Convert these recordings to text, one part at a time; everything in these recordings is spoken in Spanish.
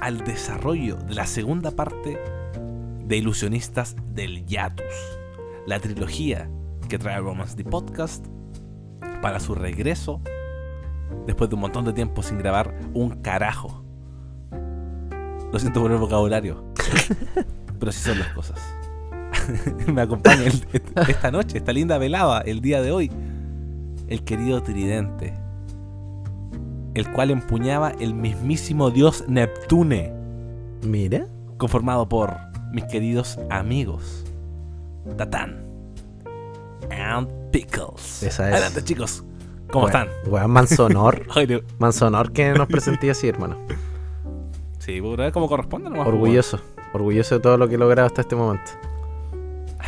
Al desarrollo de la segunda parte de Ilusionistas del Yatus, la trilogía que trae Romance the Podcast para su regreso después de un montón de tiempo sin grabar un carajo. Lo siento por el vocabulario, pero así son las cosas. Me acompaña el- esta noche, esta linda velada, el día de hoy, el querido Tridente el cual empuñaba el mismísimo dios Neptune, Mira. conformado por mis queridos amigos Tatán and Pickles. Esa es. Adelante, chicos. ¿Cómo están? Weón, manso honor. Oye, manso honor que nos presenté así, hermano. sí, a ver cómo corresponde. nomás, Orgulloso. Orgulloso de todo lo que he logrado hasta este momento.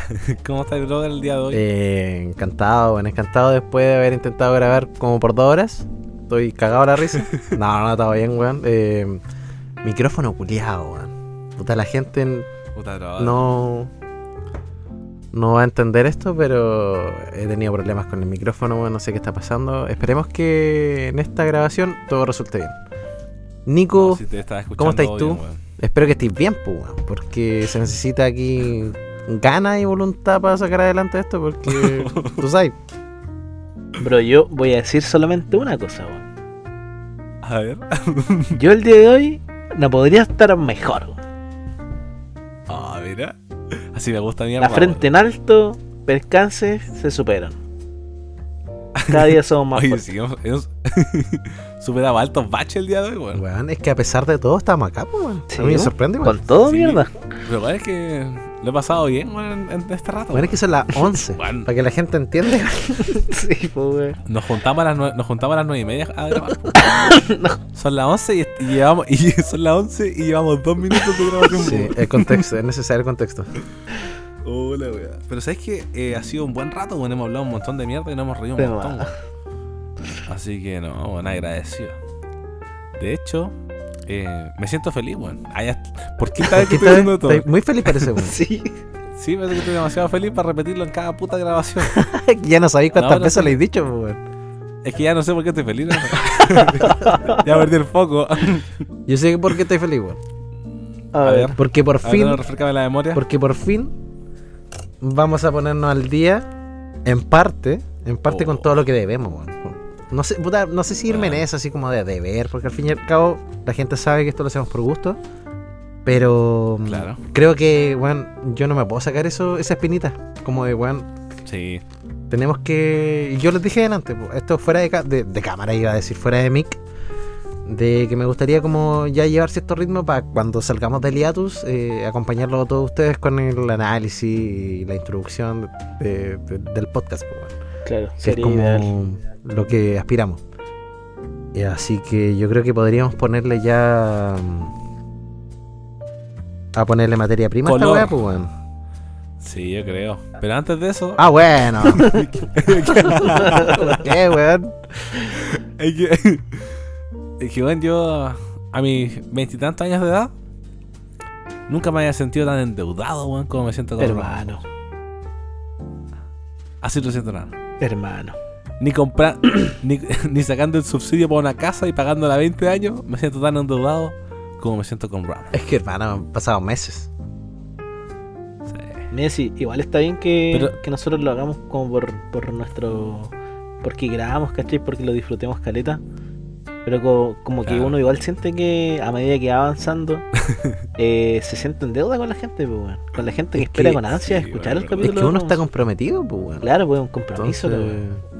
pues, ¿Cómo está el brother el día de hoy? Eh, encantado, bueno, encantado después de haber intentado grabar como por dos horas. Estoy cagado a la risa. No, no, estaba bien, weón. Eh, micrófono culiado, weón. Puta, la gente Puta no. No va a entender esto, pero he tenido problemas con el micrófono, weón. No sé qué está pasando. Esperemos que en esta grabación todo resulte bien. Nico, No, si te estaba escuchando ¿cómo estáis tú? espero que estéis bien, pues, weón, porque se necesita aquí ganas y voluntad para sacar adelante esto, porque tú sabes. Bro, yo voy a decir solamente una cosa, weón. A ver. Yo el día de hoy no podría estar mejor. Ah, mira. Así me gusta mi La frente en alto, percances se superan. Cada día somos más Oye, fuertes. sí, hemos, hemos superado altos baches el día de hoy, weón. Weón, es que a pesar de todo estamos acá, pues, weón. Sí, a mí me sorprende, weón. Con todo, Sí. mierda. Pero es que lo he pasado bien, weón, en, en este rato. Bueno, es que son las 11, Weón. para que la gente entienda. sí, pues, weón. Nos juntamos a las nueve, nos juntamos a las nueve y media a grabar. Son las 11 y, y llevamos y son las 11 y llevamos dos minutos de grabación. Sí, el contexto, es necesario el contexto. Hola, weón. Pero sabes que eh, ha sido un buen rato, weón. Hemos hablado un montón de mierda y nos hemos reído un De montón, weón. Así que no, bueno, agradecido. De hecho, eh, me siento feliz, weón. Ah, ¿Por qué esta vez que estoy haciendo todo? Estoy muy feliz parece, weón. Sí. Sí, parece que estoy demasiado feliz para repetirlo en cada puta grabación. ya no sabéis cuántas No, no veces sé. le he dicho, pues, weón. Es que ya no sé por qué estoy feliz. ¿no? ya perdí el foco. Yo sé por qué estoy feliz, weón. A, A ver. ver. Porque por A ver, fin, no, refrescame la memoria. porque por fin vamos a ponernos al día en parte, en parte Oh. con todo lo que debemos, weón. No sé, puta, no sé si irme en eso así como de deber, porque al fin y al cabo la gente sabe que esto lo hacemos por gusto. Pero mm, Claro. creo que, weón, yo no me puedo sacar eso, esa espinita. Como de, weón, Sí. tenemos que. y Yo les dije delante, po, esto fuera de, ca- de, de cámara, iba a decir, fuera de mic. De que me gustaría como ya llevar cierto ritmo para cuando salgamos del hiatus, eh, acompañarlo a todos ustedes con el análisis y la introducción de- de- del podcast. Claro, Que es como ideal. Lo que aspiramos. Y así que yo creo que podríamos ponerle ya. mm, A ponerle materia prima a esta weá, pues, weón. Sí, yo creo. Pero antes de eso, Ah, bueno. ¿Por qué, weón? es que, es que, bueno, yo a mis veintitantos años de edad nunca me había sentido tan endeudado, weón, como me siento con Hermano, Así lo siento nada. hermano. Ni comprar, ni, ni sacando el subsidio para una casa y pagándola a 20 años, me siento tan endeudado como me siento con Ram. Es que, hermano, han pasado meses. Messi, igual está bien que, Pero- que nosotros lo hagamos como por, por nuestro. Porque grabamos, ¿cachai? Porque lo disfrutemos caleta. Pero co- como que uno igual siente que a medida que va avanzando, eh, se siente en deuda con la gente, pues, weón. Con la gente que Es espera que- con ansia sí, escuchar weón, el es capítulo. Es que uno está comprometido, pues, weón. Claro, pues un compromiso, Entonces, weón.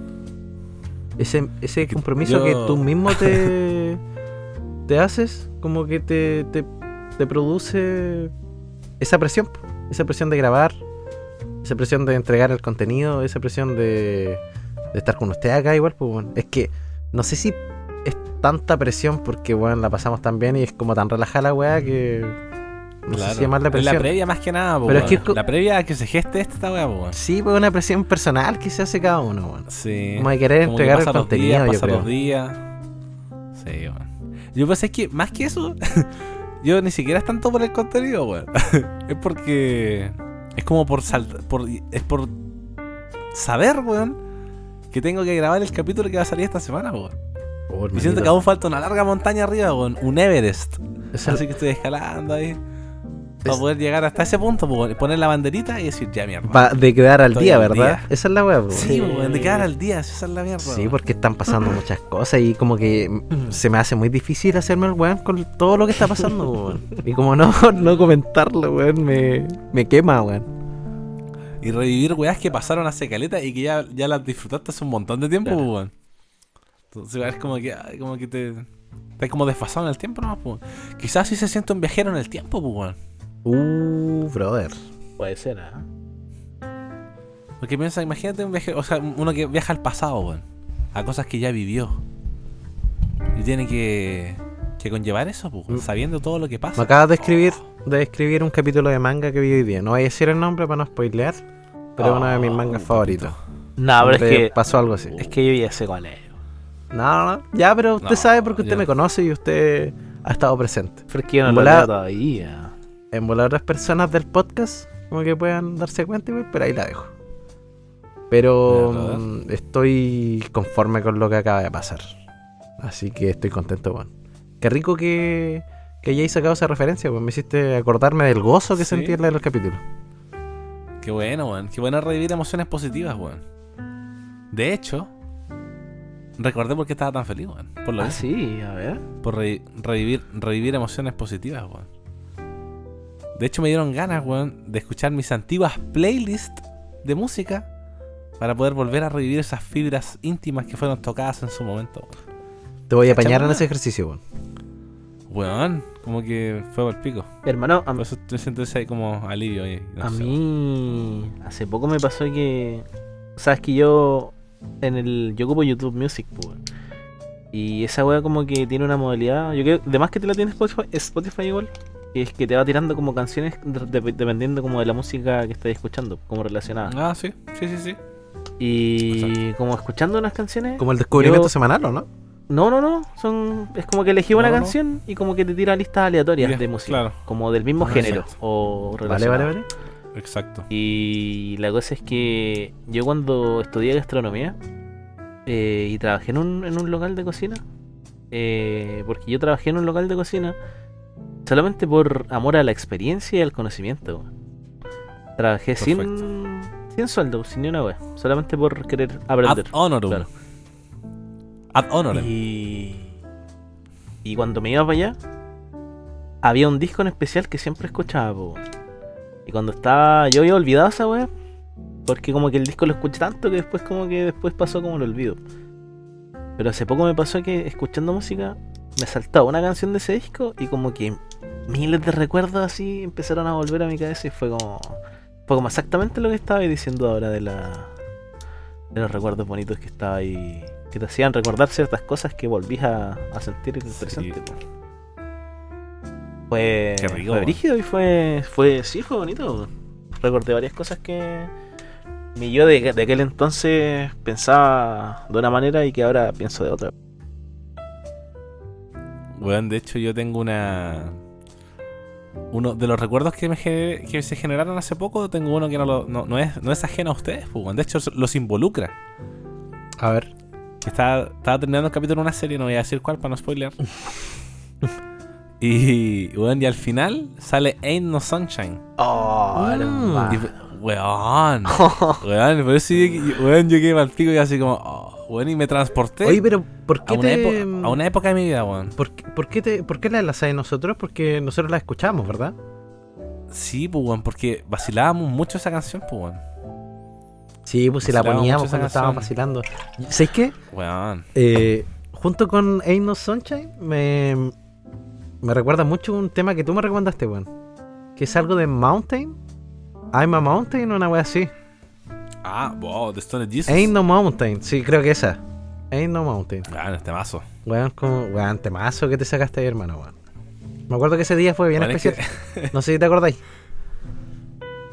Ese, ese compromiso yo- que tú mismo te, te haces, como que te, te, te produce esa presión, esa presión de grabar, esa presión de entregar el contenido, esa presión de, de estar con usted acá igual, pues bueno. Es que no sé si es tanta presión porque bueno, la pasamos tan bien y es como tan relajada la weá que no sé si llamarla presión. la previa más que nada, po, Pero es que La previa que se geste esta weá. Sí, pues una presión personal que se hace cada uno, weón. Sí. Como de querer Como que entregar el contenido, días, yo creo. los días. Sí, weón. Yo pensé que, más que eso, yo ni siquiera es tanto por el contenido, weón. es porque. Es como por saltar. Por, es por saber, weón, que tengo que grabar el capítulo que va a salir esta semana, weón. Oh, Y siento que aún falta una larga montaña arriba, weón. Un Everest. Así que estoy escalando ahí. Para poder llegar hasta ese punto, po, poner la banderita y decir, ya mierda. Va de quedar al día, ¿verdad? día. Esa es la weá, Sí, weón. weón, de cara al día, esa es la mierda. Sí, porque están pasando muchas cosas y como que mm, se me hace muy difícil hacerme el weón con todo lo que está pasando, weón. Y como no, no comentarlo, weón, me, me quema, weón. Y revivir weas que pasaron hace caleta y que ya, ya las disfrutaste hace un montón de tiempo, Claro. weón. Entonces es como que, ay, como que te. Estás como desfasado en el tiempo nomás, pues. Quizás sí se siente un viajero en el tiempo, pues, weón. Uh, brother. Puede ser, ¿ah? Porque piensa, imagínate un viajero, o sea, uno que viaja al pasado, weón. A cosas que ya vivió. Y tiene que, que conllevar eso, pues, Mm. sabiendo todo lo que pasa. Me acabas de escribir, de escribir un capítulo de manga que vi hoy día. No voy a decir el nombre para no spoilear, pero es uno de mis mangas Oh, favoritos. No, pero es que, pasó algo así. es que yo ya sé cuál es. No, no, no. Ya, pero usted No, sabe porque usted me conoce y usted ha estado presente. Pero es que yo no lo veo todavía. En volar otras personas del podcast, como que puedan darse cuenta, pero ahí la dejo. Pero mm, estoy conforme con lo que acaba de pasar. Así que estoy contento, weón. Qué rico que, que hayáis sacado esa referencia, pues me hiciste acordarme del gozo que Sí. sentí en la de los capítulos. Qué bueno, weón. Qué bueno revivir emociones positivas, weón. De hecho, recordé por qué estaba tan feliz, weón. Por lo Ah, sí, a ver. Por re- revivir, revivir emociones positivas, weón. De hecho, me dieron ganas, weón, de escuchar mis antiguas playlists de música para poder volver a revivir esas fibras íntimas que fueron tocadas en su momento, weón. Te voy a ¿Cachai, apañar en ese ejercicio, weón. Weón, como que fue por el pico. Hermano, a, Por eso me siento ese como alivio. Y, no a sé, mí hace poco me pasó que. Sabes que yo. En el. Yo ocupo YouTube Music, pues. weón. Y esa wea como que tiene una modalidad. Yo creo. Además que te la tiene Spotify, Spotify igual. Que Es que te va tirando como canciones de- de- dependiendo como de la música que estés escuchando, como relacionada. Ah, sí, sí, sí, sí. Y como escuchando unas canciones. Como el descubrimiento Yo- semanal, ¿o no? No, no, no. Son, es como que elegí una No, no. canción y como que te tira listas aleatorias de música. claro. Como del mismo género exacto. o Vale, vale, vale. Exacto. Y la cosa es que yo cuando estudié gastronomía eh, y trabajé en un, en un local de cocina, eh, porque yo trabajé en un local de cocina solamente por amor a la experiencia y al conocimiento. Trabajé sin, sin sueldo, sin ni una wea, solamente por querer Ad aprender. honorem. claro. Ad honorem. Y, y cuando me iba para allá, había un disco en especial que siempre escuchaba. po. Y cuando estaba, yo había olvidado esa wea, porque como que el disco lo escuché tanto que después como que después pasó como lo olvido. Pero hace poco me pasó que escuchando música me saltaba una canción de ese disco y como que miles de recuerdos así empezaron a volver a mi cabeza y fue como fue como exactamente lo que estaba diciendo ahora de la de los recuerdos bonitos que estaba ahí que te hacían recordar ciertas cosas que volvís a, a sentir en el presente. Fue, Qué rico, fue brígido y fue, fue, sí, fue bonito. Recordé varias cosas que mi yo de, de aquel entonces pensaba de una manera y que ahora pienso de otra. Weón, de hecho yo tengo una... Uno de los recuerdos que, me ge- que se generaron hace poco, tengo uno que no, lo- no, no es, no es ajeno a ustedes, pues, de hecho los involucra. A ver. Estaba, estaba terminando el capítulo de una serie, no voy a decir cuál para no spoilear. y, weón, y al final sale Ain't No Sunshine. Oh, Mm. Y weón, weón, por eso yo, weón, yo quedé mal pico y así como, oh, weón, y me transporté Oye, pero ¿por a, qué una te... a una época de mi vida, weón. ¿Por, qué- por qué te, ¿Por qué la enlazáis nosotros? Porque nosotros la escuchamos, ¿verdad? Sí, pues, weón, porque vacilábamos mucho esa canción, pues, weón. Sí, pues si la poníamos cuando estábamos vacilando. ¿Sabes qué? Weón. Eh, junto con Ain't No Sunshine, me, me recuerda mucho un tema que tú me recomendaste, weón. Que es algo de Mountain. I'm a Mountain, una wea así. Ah, wow, The Stone Jesus. Ain't No Mountain, sí, creo que esa. Ain't No Mountain. Weón, este mazo. Weón, como, weón, temazo que te sacaste ahí, hermano, weón. Me acuerdo que ese día fue bien es especial. No sé si te acordáis.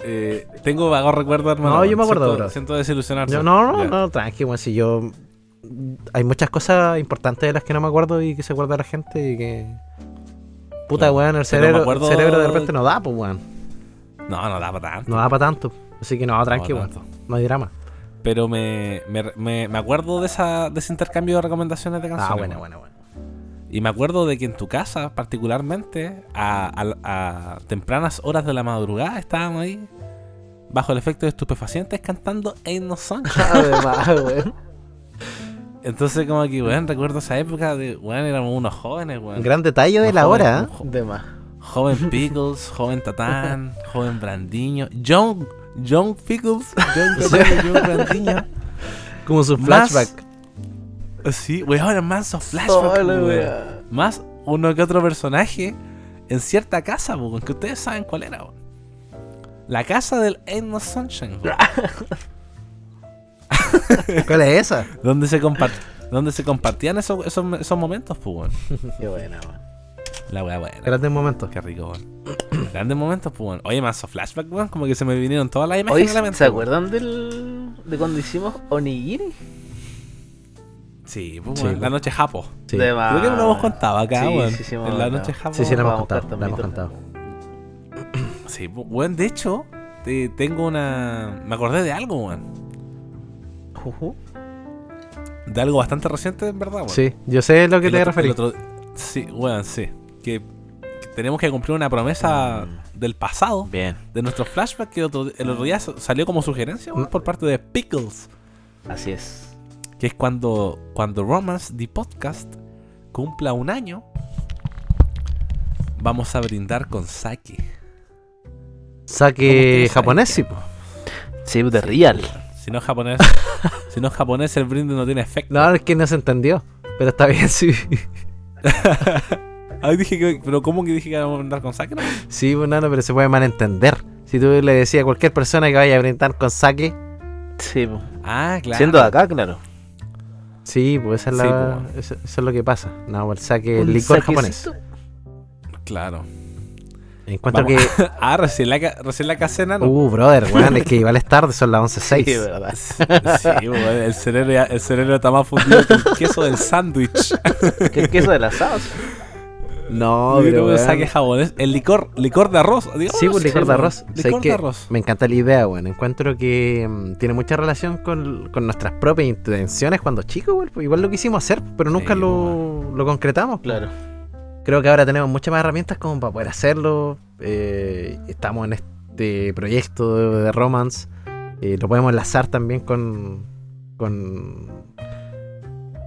Eh, tengo vagos recuerdos, hermano. No, yo me acuerdo, Siento, bro. siento desilusionarte. Yo, no, no, Ya. no, tranqui, weón, si yo... Hay muchas cosas importantes de las que no me acuerdo y que se acuerda la gente y que... Puta, weón, el cerebro, acuerdo- el cerebro de repente no da, pues, weón. No, no da para tanto. No da para tanto. Así que no, tranqui, No hay drama. Pero me, me, me, me acuerdo de, esa, de ese intercambio de recomendaciones de canciones. Ah, bueno, bueno, bueno. Y me acuerdo de que en tu casa, particularmente, a, a- a tempranas horas de la madrugada, estábamos ahí, bajo el efecto de estupefacientes, cantando Ain't No Sunshine. Además, weón. Entonces, como que, weón, recuerdo esa época de, weón, éramos unos jóvenes, weón. Gran detalle de la hora, ¿eh? De más. Joven Pickles, joven Tatán, joven Brandiño, John, John Pickles, John Brandiño. Como su Más- flashback. Sí, weón, más of flashback, weón. weón. Más uno que otro personaje en cierta casa, weón, que ustedes saben cuál era, weón. La casa del Ain't No Sunshine, ¿Cuál es esa? donde se donde se compartían esos, esos, esos momentos, pues, weón. Qué buena, weón. La weá buena. Grandes momentos. Qué rico, weón. Grandes momentos, pues, weón. Oye, más flashback, weón, como que se me vinieron todas las Oye, imágenes la mente. ¿se acuerdan del, de cuando hicimos Onigiri? Sí, pues, Sí, la pues. noche japo. Sí, más. Creo que lo hemos contado acá, Sí, weón. sí, en la noche japo. sí, sí, la hemos contado. La hemos contado. Sí, pues, weón, de hecho, te- tengo una. Me acordé de algo, weón. Juju. De algo bastante reciente, en verdad, weón. Sí, yo sé lo que El te otro- referí. otro- Sí, weón, sí. Que tenemos que cumplir una promesa del pasado, Bien, de nuestro flashback, que otro- el otro día sa- salió como sugerencia Mm. por parte de Pickles. así es. Que es cuando, cuando Romance, the podcast, cumpla un año, vamos a brindar con sake. Ustedes japonés, sí. de real. Si no es japonés, si no es japonés, el brindis no tiene efecto. No, es que no se entendió. Pero está bien, sí. Ay, dije que, pero ¿cómo que dije que vamos a brindar con sake? No? Sí, pues, nano, pero se puede malentender. Si tú le decías a cualquier persona que vaya a brindar con saque, Sí, po. Ah, claro. siendo de acá, claro. sí, pues esa es Sí, la, pues. eso, eso es lo que pasa. No, el saque, el licor saquecito. japonés. Claro. Encuentro Vamos. que. ah, recién la, recién la casena, ¿no? Uh, brother, weón, es que igual es tarde, son las 11.06. Sí, verdad. Sí, weón, el cerebro, ya- el cerebro está más fundido que el queso del sándwich. ¿Qué es queso del asado? No, Yo pero. creo que saque. El licor, licor de arroz. digamos. Sí, pues licor de arroz. weón. ¿Sabes Licor de arroz. Me encanta la idea, weón. Encuentro que mm, tiene mucha relación con, con nuestras propias intenciones cuando chicos, weón. Pues Igual lo quisimos hacer, pero nunca Sí, lo, lo concretamos. Claro. Creo que ahora tenemos muchas más herramientas como para poder hacerlo. Eh, estamos en este proyecto de, de Romance. Eh, lo podemos enlazar también con, con,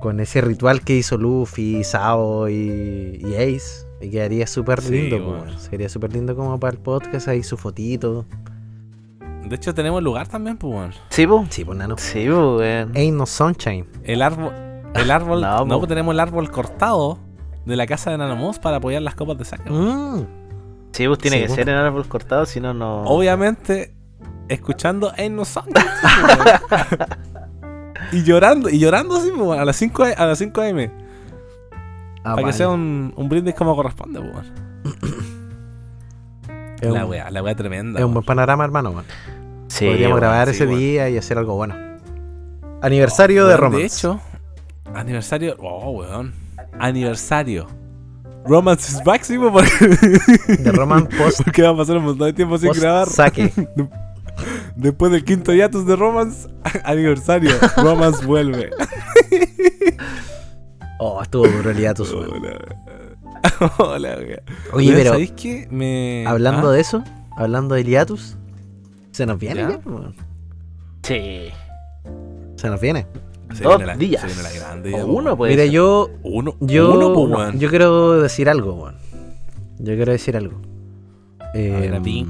con ese ritual que hizo Luffy, Sao y, y Ace. Y quedaría súper Sí, lindo. weón. weón. Sería súper lindo como para el podcast. Ahí su fotito. De hecho, tenemos lugar también, pues, weón. Sí, po. Sí, pues nano. Sí, weón. Ain't no sunshine. El árbol. El árbol. No, pues tenemos el árbol cortado de la casa de Nanomus para apoyar las copas de weón. Mm. Sí, pues tiene Sí, que ser en árbol cortado, si no, no. Obviamente, escuchando Ain't No Sunshine, pues, weón. Y llorando, y llorando así, weón, a las 5 a, las 5 am. Ah, para que sea un, un brindis como corresponde. Es La un- wea, la wea tremenda. Es un buen panorama, hermano. weón. Sí, Podríamos grabar sí, ese día y hacer algo bueno. Aniversario de Romance. De hecho, aniversario. Oh, weón. Aniversario. Romance is máximo porque, de Romance post, porque va a pasar un montón de tiempo sin grabar. saque. Después del quinto hiatus de Romance, aniversario. Romance vuelve. Oh, estuvo duro el hiatus, weón. Hola. Hola, weón. Oye, pero ¿Sabéis qué? Me... hablando ¿Ah? de eso, hablando del hiatus, se nos viene ¿Ya? Sí. Se nos viene. Se Dos viene la- días. Se viene la grande. O uno, pues. Mira, yo, Uno. yo, uno, po, weón. yo quiero decir algo, weón. Yo quiero decir algo. Eh, ver, a ti.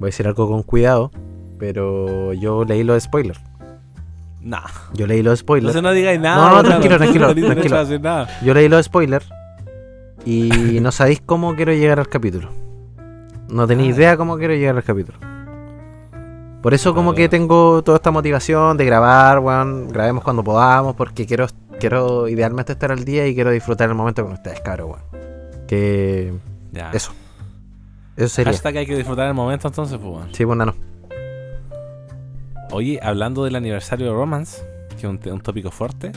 voy a decir algo con cuidado, pero yo leí los spoilers. Nah. Yo leí los spoilers. Entonces no digáis nada. No, no, tranquilo, tranquilo, No tranquilo. a decir nada. Yo leí los spoilers y no sabéis cómo quiero llegar al capítulo. No tenéis Ah. idea cómo quiero llegar al capítulo. Por eso como Claro. que tengo toda esta motivación de grabar, weón. Grabemos cuando podamos porque quiero, quiero idealmente estar al día y quiero disfrutar el momento con ustedes, cabrón, weón. Que Ya. eso. Eso sería. Hashtag hay que disfrutar el momento entonces, pues, weón. Sí, pues nano. Oye, hablando del aniversario de Romance, que es un, tópico fuerte,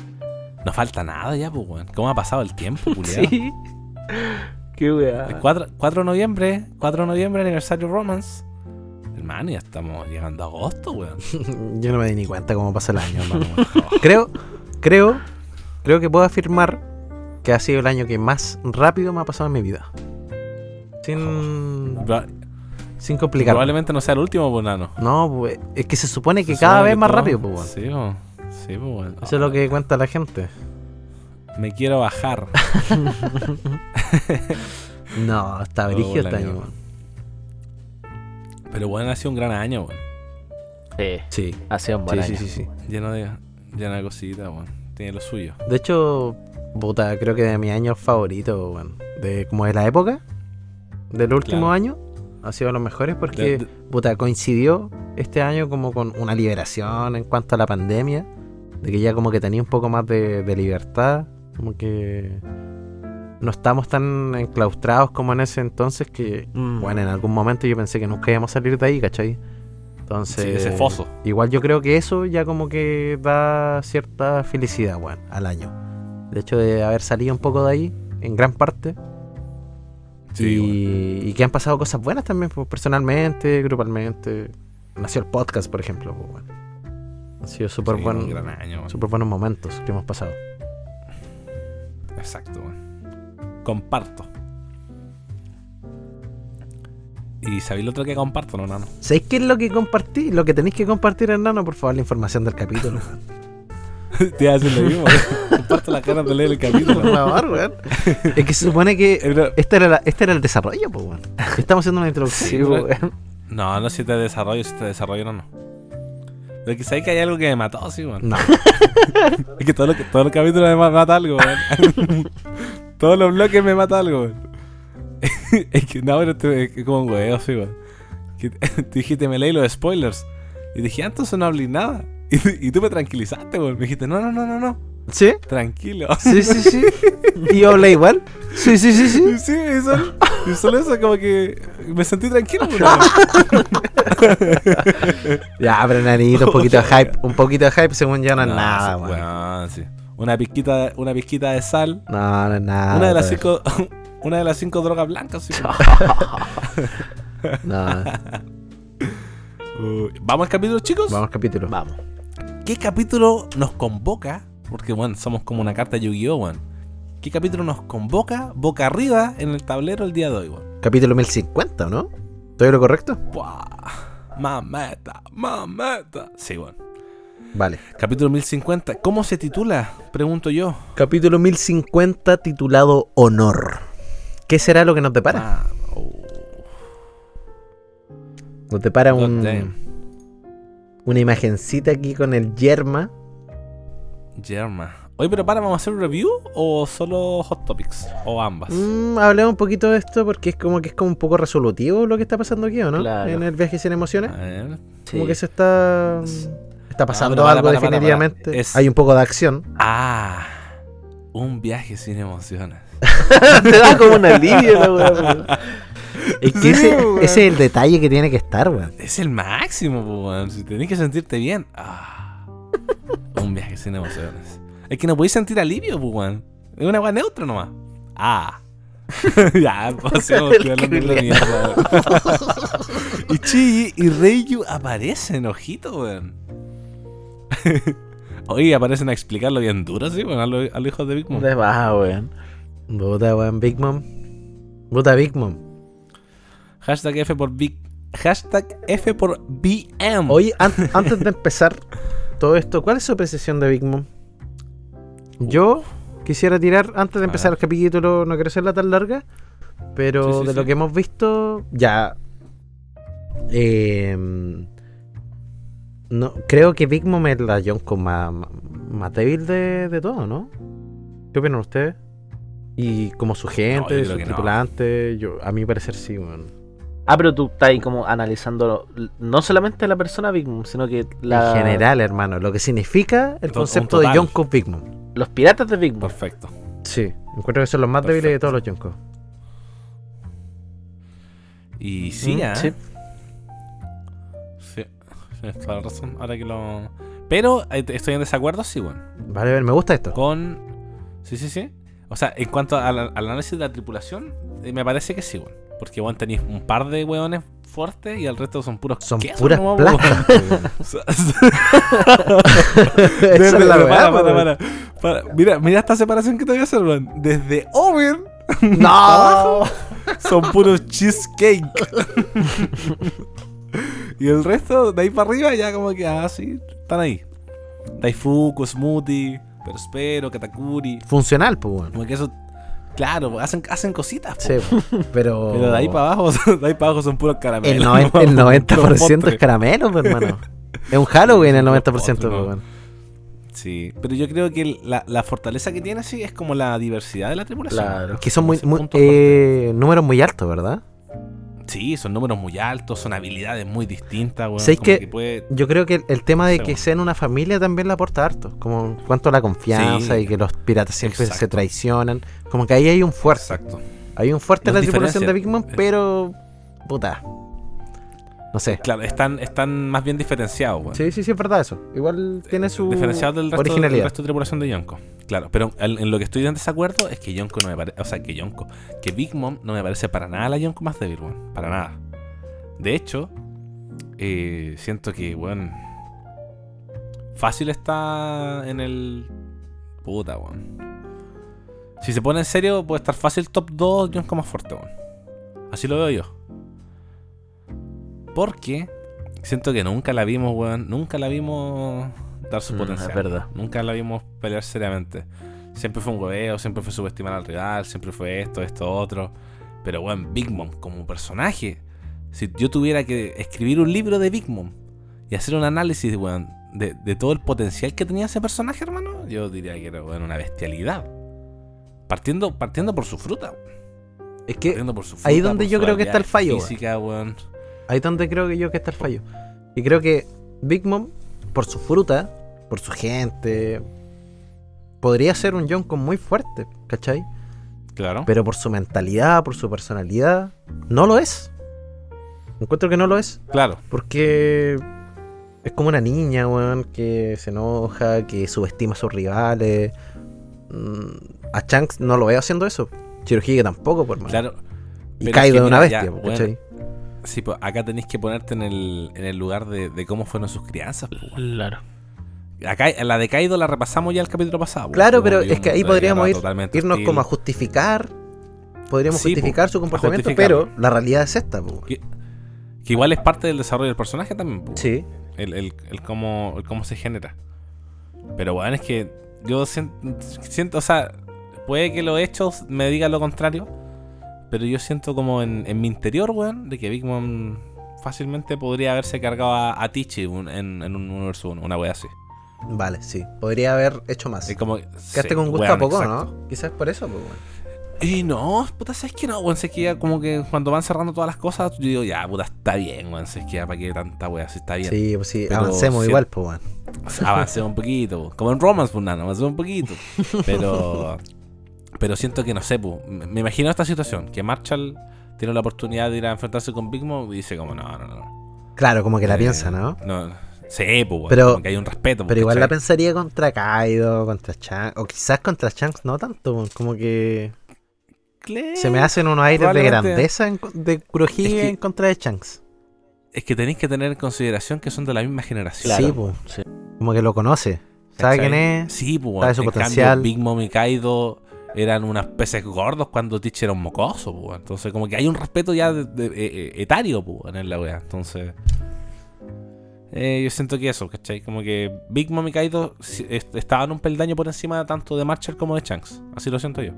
no falta nada ya, pues, weón. ¿Cómo ha pasado el tiempo, culiado? Sí. Qué weá. El 4, 4 de noviembre, 4 de noviembre, aniversario Romance. Hermano, ya estamos llegando a agosto, weón. Yo no me di ni cuenta cómo pasa el año, hermano. creo, creo, creo que puedo afirmar que ha sido el año que más rápido me ha pasado en mi vida. Sin, sin complicar. Probablemente no sea el último, pues, nano. No, pues, es que se supone que Se cada supone vez que más todo- rápido, pues. Sí. Sí, pues, weón. Eso es lo que cuenta la gente. Me quiero bajar. No, está brígido este año. año, weón. Pero bueno, ha sido un gran año, weón. Sí. Sí, Ha sido un buen sí, sí, año. sí, sí. Lleno de, lleno de cositas, weón. Tiene lo suyo. De hecho, puta, creo que de mi año favorito, weón. De como de la época del último Claro. año, ha sido los mejores porque, De- de- puta, coincidió este año como con una liberación en cuanto a la pandemia. De que ya como que tenía un poco más de, de libertad. Como que no estamos tan enclaustrados como en ese entonces que, Mm. bueno, en algún momento yo pensé que nunca íbamos a salir de ahí, ¿cachai? Entonces, Sí, ese foso. Igual yo creo que eso ya como que da cierta felicidad, weón, al año. De hecho, de haber salido un poco de ahí, en gran parte. Sí, y, y que han pasado cosas buenas también, pues, personalmente, grupalmente. Nació el podcast, por ejemplo, pues, weón. Han sido súper Sí, buen- buenos momentos que hemos pasado. Exacto. Comparto. ¿Y sabéis lo otro que comparto, no, nano? ¿Sabéis qué es lo que compartí? Lo que tenéis que compartir, hermano, por favor, la información del capítulo. Te decir lo mismo. Comparto las ganas de leer el Por capítulo. favor, weón. Es que se supone que este era, la- este era el desarrollo, pues, weón. Estamos haciendo una introducción. Sí, weón. No, no si te desarrollo, si te desarrollo no, no. Pero que sabéis que hay algo que me mató, sí, weón. No. Es que todos los todo los capítulos me ma- mata algo, weón. todos los bloques me mata algo, weón. es que no, pero te- es que como un weón, sí, weón. Que te dijiste, me leí los spoilers. Y dije, "Ah, entonces no hablé nada. Y, y tú me tranquilizaste, weón. Me dijiste, no, no, no, no, no. ¿Sí? Tranquilo. Sí, sí, sí. ¿Y yo hablé igual? Sí, sí, sí, sí. Y sí, y solo, y solo eso, como que me sentí tranquilo, weón. Ya, pero nanito, un poquito de hype. Un poquito de hype según yo no es nada, sí, weón. weón, sí. Una pizquita, una pizquita de sal. No, no es nada. una de las cinco. Una de las cinco drogas blancas, sí. No, Uy, Vamos al capítulo, chicos. vamos al capítulo. Vamos. ¿Qué capítulo nos convoca? Porque, bueno, somos como una carta Yu-Gi-Oh, weón. ¿Qué capítulo nos convoca boca arriba en el tablero el día de hoy, weón? Capítulo 1050, ¿o ¿no? ¿Estoy lo correcto? Buah, Mameta, mameta. Sí, weón. Vale. Capítulo 1050. ¿Cómo se titula? Pregunto yo. Capítulo 1050 titulado Honor. ¿Qué será lo que nos depara? Ah, oh, Nos depara God un, damn. Una imagencita aquí con el yerma. Yerma. Oye, pero para, ¿vamos a hacer un review o solo Hot Topics? O ambas. Mm, hablemos un poquito de esto porque es como que es como un poco resolutivo lo que está pasando aquí, ¿o no? Claro. En el viaje sin emociones. A ver. Como Sí. que se está. Está pasando para, algo para, para, para. definitivamente. Es- Hay un poco de acción. Ah, un viaje sin emociones. Te da como un alivio, la. Es que Sí, ese, es el detalle que tiene que estar, weón. Es el máximo, weón. Si tenés que sentirte bien. Ah, un viaje sin emociones. Es que no podéis sentir alivio, weón. Es una weá neutra nomás. Ah. ya, pasemos de mierda, weón. Y Chi y Reiju aparecen, ojito, weón. Oye, aparecen a explicarlo bien duro, sí, weón, a los a los hijos de Big Mom. De baja, weón. Puta, weón, Big Mom. Puta, Big Mom. Hashtag F por Big. Hashtag F por BM. Oye, an- antes de empezar todo esto, ¿cuál es su apreciación de Big Mom? Yo quisiera tirar, antes de empezar el capítulo, no quiero hacerla tan larga, pero Sí, sí, de lo que hemos visto, ya. eh, no, creo que Big Mom es la Yonko más, más, débil de, de todo, ¿no? ¿Qué opinan ustedes? Y como su gente, yo su no. tripulante, yo, a mi parecer sí, weón. Ah, pero tú estás ahí como analizando no solamente la persona Big Mom, sino que la- En general, hermano, lo que significa el To- concepto de. Yonko Big Mom. los piratas de Big Mom. Perfecto. Sí, encuentro que son los más débiles de todos los Yonkos. Y sí, Mm, ¿eh? sí. Sí, tienes toda la razón. Ahora que lo. Pero eh, estoy en desacuerdo, sí, bueno. Vale, a ver, me gusta esto. Con. Sí, sí, sí. O sea, en cuanto al, al análisis de la tripulación, eh, me parece que sí, bueno. Porque, bueno, tenéis un par de hueones fuertes y el resto son puros Son quesos puras nomás, placas, weón. O sea, Esa Desde- es la para, para, para. Mira, mira esta separación que te voy a hacer, weón. Desde Owen ¡No! son puros cheesecake. y el resto, de ahí para arriba, ya como que, ah, sí, están ahí. Daifuku, Smoothie, Perspero, Katakuri. Funcional, pues, bueno. Como que eso, claro, hacen, hacen cositas. Sí, pero. Pero de ahí para abajo, de ahí para abajo son puros caramelos. El, noven- el nomás, 90% puros es caramelo, hermano. Es un Halloween el Puros 90%, postres, pues, no. bueno. Sí, pero yo creo que la, la fortaleza que tiene, sí, es como la diversidad de la tripulación. Claro. Que son muy, eh, números muy altos, ¿verdad? Sí, son números muy altos, son habilidades muy distintas, weón. Puede- Yo creo que el, tema de que bueno. sean una familia también le aporta harto. Como en cuanto a la confianza Sí. y que los piratas siempre se traicionan. Como que ahí hay un fuerte. Exacto. Hay un fuerte en la tripulación de Big. Mom, pero. Puta. No sé. Claro, están, están más bien diferenciados, weón. Sí, sí, sí, es verdad eso. Igual tiene su Diferenciados del resto, del resto de tripulación de Yonko. Claro, pero en, en lo que estoy en desacuerdo es que Yonko no me parece. O sea, que Yonko. Que Big Mom no me parece para nada la Yonko más débil, weón. Para nada. De hecho, eh, siento que, weón. Fácil está en el. Puta, weón. Si se pone en serio, puede estar fácil top 2 Yonko más fuerte, weón. Así lo veo yo. Porque siento que nunca la vimos, weón. Nunca la vimos dar su Mm, potencial. es verdad. Nunca la vimos pelear seriamente. Siempre fue un hueveo, siempre fue subestimar al rival, siempre fue esto, esto, otro. Pero, weón, Big Mom como personaje. Si yo tuviera que escribir un libro de Big Mom y hacer un análisis, weón, de, de todo el potencial que tenía ese personaje, hermano, yo diría que era, weón, una bestialidad. Partiendo, partiendo por su fruta. Es que por su fruta, ahí donde yo creo que está el fallo, weón. Física, weón. Ahí donde creo que yo que está el fallo. Y creo que Big Mom, por su fruta, por su gente, podría ser un Yonko muy fuerte, ¿cachai? Claro. Pero por su mentalidad, por su personalidad, no lo es. Encuentro que no lo es. Claro. Porque es como una niña, weón, que se enoja, que subestima a sus rivales. Mm, A Shanks no lo veo haciendo eso. Shirohige tampoco, por más. Claro. y es Kaido de una ya, bestia, po, bueno. Sí, pues acá tenéis que ponerte en el, en el lugar de, de cómo fueron sus crianzas. pues. Claro. Acá la de Kaido la repasamos ya el capítulo pasado. pues, Claro, pero es que ahí podríamos ir, irnos hostil. como a justificar. Podríamos Sí, po, justificar su comportamiento, pero la realidad es esta, po. Que, que igual es parte del desarrollo del personaje también. Sí. El, el, el cómo, el cómo se genera. Pero bueno, es que yo sien- siento, o sea, puede que los hechos me digan lo contrario. Pero yo siento como en, en mi interior, weón, de que Big Mom fácilmente podría haberse cargado a, a Tichi en, en un universo 1, una wea así. Vale, sí. Podría haber hecho más. Es como, Quedaste sí, con gusto a poco, exacto. ¿no? Quizás por eso, pues, weón. Y no, puta, ¿sabes qué? No, weón, sé que ya como que cuando van cerrando todas las cosas, yo digo, ya, puta, está bien, weón, sé que ya, para qué tanta wea, si está bien. Sí, pues sí, Pero avancemos sí- igual, pues, weón. Avancemos un poquito, po. como en Romance, pues nada, avancemos un poquito. Pero, pero siento que no sé, po. me imagino esta situación, que Marshall tiene la oportunidad de ir a enfrentarse con Big Mom y dice como, no, no, no. Claro, como que la Eh, piensa, ¿no? No, sí, pues, Pero- como que hay un respeto. Pero igual la pensaría contra Kaido, contra Shanks, o quizás contra Shanks no tanto, como que se me hacen unos aires de grandeza en de Kurohige Es que- en contra de Shanks. Es que tenéis que tener en consideración que son de la misma generación. Sí, pues. sí. Como que lo conoce. ¿Sabe ¿cachai? quién es? Sí, pues, sabe su En potencial. cambio, Big Mom y Kaido eran unos peces gordos cuando Teach era un mocoso, pues. Entonces, como que hay un respeto ya de, de- eh, eh, etario, pues, en la wea. Entonces, Eh, yo siento que eso, ¿cachai? Como que Big Mom y Kaido estaban un peldaño por encima tanto de Marcher como de Shanks. Así lo siento yo.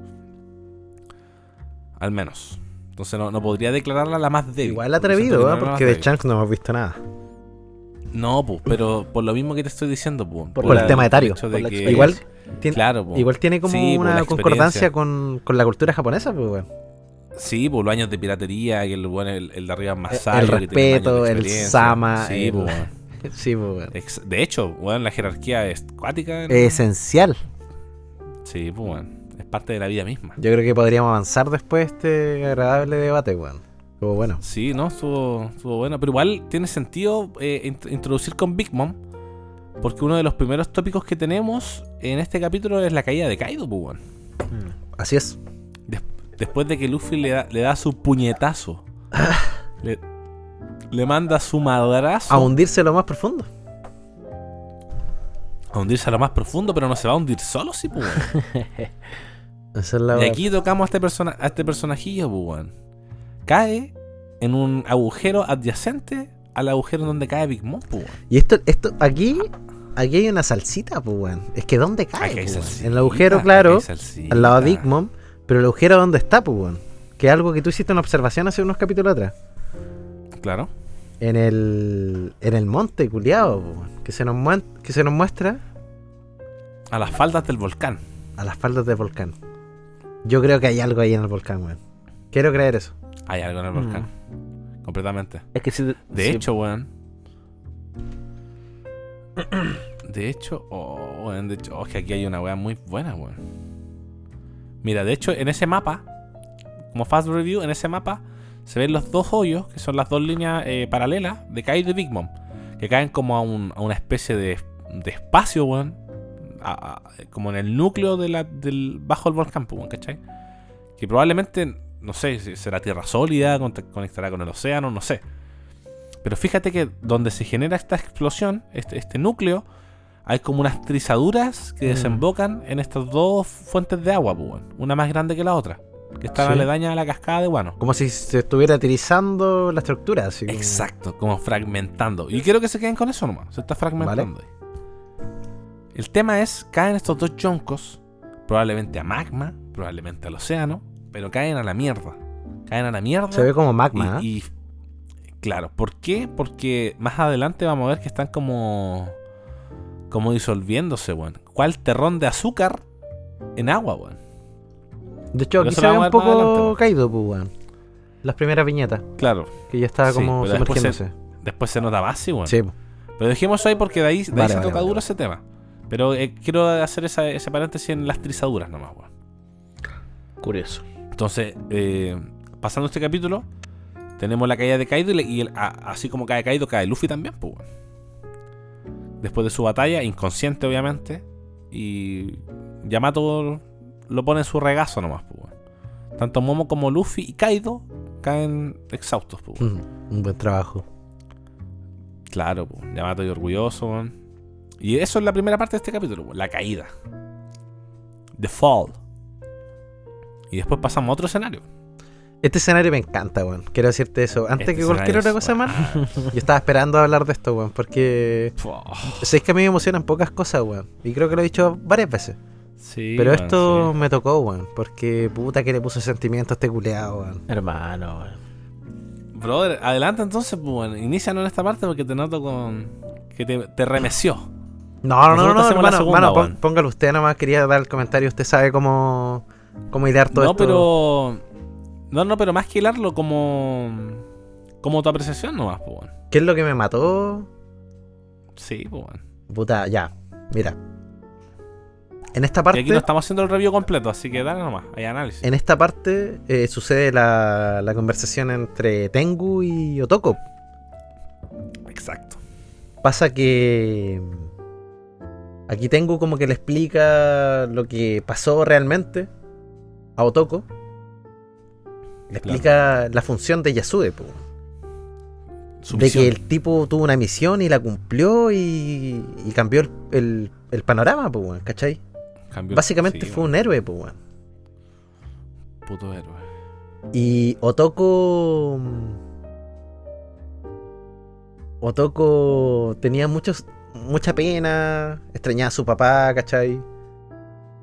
Al menos. Entonces no, no podría declararla la más débil. Igual atrevido, ¿eh? porque de. Chunks no hemos visto nada. No, pues, pero por lo mismo que te estoy diciendo, pues. Por Por la- el tema etario. por de que-. Igual tiene, Claro, igual tiene como Sí, por una concordancia con, con la cultura japonesa, pues, weón. Sí, pues los años de piratería, que el, bueno, el, el de arriba es más sabio. el respeto, el sama, Sí, el- pues, weón. Sí. Ex- De hecho, bueno, la jerarquía es cuática. en- Esencial. Sí, pues, bueno, es parte de la vida misma. Yo creo que podríamos avanzar después de este agradable debate, weón. Estuvo bueno. Sí, no, estuvo, estuvo bueno. Pero igual tiene sentido eh, int- introducir con Big Mom. Porque uno de los primeros tópicos que tenemos en este capítulo es la caída de Kaido, pues, weón. Así es. Des- después de que Luffy le da, le da su puñetazo. le, le manda su madrazo A hundirse lo más profundo. a hundirse a lo más profundo, pero no se va a hundir solo, sí, pues, weón. Esa es la Y aquí tocamos a este, persona, a este personajillo, pues, weón. Cae en un agujero adyacente al agujero en donde cae Big Mom, pues. Y esto, esto, aquí, aquí hay una salsita, pues, weón. Es que ¿dónde cae? Pues, salsita, En el agujero, claro, al lado de Big Mom, pero el agujero ¿dónde está, pues, weón? Que es algo que tú hiciste una observación hace unos capítulos atrás. Claro. En el, en el monte, culiado. Que se, nos que se nos muestra A las faldas del volcán. a las faldas del volcán. Yo creo que hay algo ahí en el volcán, weón. Quiero creer eso. Hay algo en el volcán. Completamente. Es que si. De si- hecho, weón. De hecho, oh, weón, de hecho, oh, es que aquí hay una weá muy buena, weón. Mira, de hecho, en ese mapa, como fast review, en ese mapa se ven los dos hoyos, que son las dos líneas eh, paralelas de Kaido y Big Mom, que caen como a, un- a una especie de, de espacio, weón. a- a- como en el núcleo de la, del bajo el volcán, pues, weón, ¿cachai? Que probablemente, no sé, si será tierra sólida, conectará con el océano, no sé. Pero fíjate que donde se genera esta explosión, este, este núcleo, hay como unas trizaduras que Mm. desembocan en estas dos fuentes de agua, pues, una más grande que la otra, que están Sí. aledañas a la cascada de Guano. Como si se estuviera tirizando la estructura, así como- Exacto, como fragmentando. Y quiero que se queden con eso nomás, se está fragmentando. El tema es, caen estos dos yoncos, probablemente a magma, probablemente al océano, pero caen a la mierda. Caen a la mierda. Se ve como magma, ¿eh? Y, y- claro, ¿por qué? Porque más adelante vamos a ver que están como como disolviéndose, weón. ¿Cuál terrón de azúcar en agua, weón? De hecho, Pero aquí se ve un adelante, poco po. caído, pues, weón. Las primeras viñetas, Claro. que ya estaba Sí, como después sumergiéndose. Después se nota más, sí, weón. Sí. Pero dejemos eso ahí porque de ahí, de ahí se vale, toca vale, duro vale. ese tema. Pero eh, quiero hacer esa- ese paréntesis en las trizaduras nomás, weón. Curioso. Entonces, eh, pasando este capítulo, tenemos la caída de Kaido y, el- a- así como cae Kaido, cae Luffy también, pues. Después de su batalla, inconsciente obviamente, y Yamato lo pone en su regazo nomás, pues. Tanto Momo como Luffy y Kaido caen exhaustos, pues. Mm, Un buen trabajo. Claro, pues, Yamato y orgulloso. Y eso es la primera parte de este capítulo, la caída. The Fall. Y después pasamos a otro escenario. Este escenario me encanta, weón. Quiero decirte eso. Antes Este que cualquier otra cosa más, yo estaba esperando hablar de esto, weón. Porque sé que a mí me emocionan pocas cosas, weón. Y creo que lo he dicho varias veces. Sí, Pero weón, esto sí. me tocó, weón. Porque puta que le puso sentimiento a este culeado, weón. Hermano, weón. Brother, adelante entonces, pues bueno, inicianos en esta parte porque te noto con. que te, te remeció. No, no, no, Nosotros no, hermano, segunda, hermano, weón. póngalo usted nomás. Quería dar el comentario. Usted sabe cómo, cómo idear todo no, esto. pero. No, no, pero más que hilarlo como. como tu apreciación nomás, pues bueno. ¿Qué es lo que me mató? Sí, pues bueno. Puta, ya. Mira. En esta Y parte. aquí no estamos haciendo el review completo, así que dale nomás, hay análisis. En esta parte eh, sucede la, la conversación entre Tengu y Otoko. Exacto. Pasa que aquí Tengu como que le explica lo que pasó realmente a Otoko. Le Claro. explica la función de Yasude, po. De misión. que el tipo tuvo una misión y la cumplió y, y cambió el, el- el panorama, po, ¿cachai? Cambió- Básicamente sí, fue un héroe, po, weón. puto héroe. Y Otoko. Otoko tenía muchos, mucha pena, extrañaba a su papá, ¿cachai?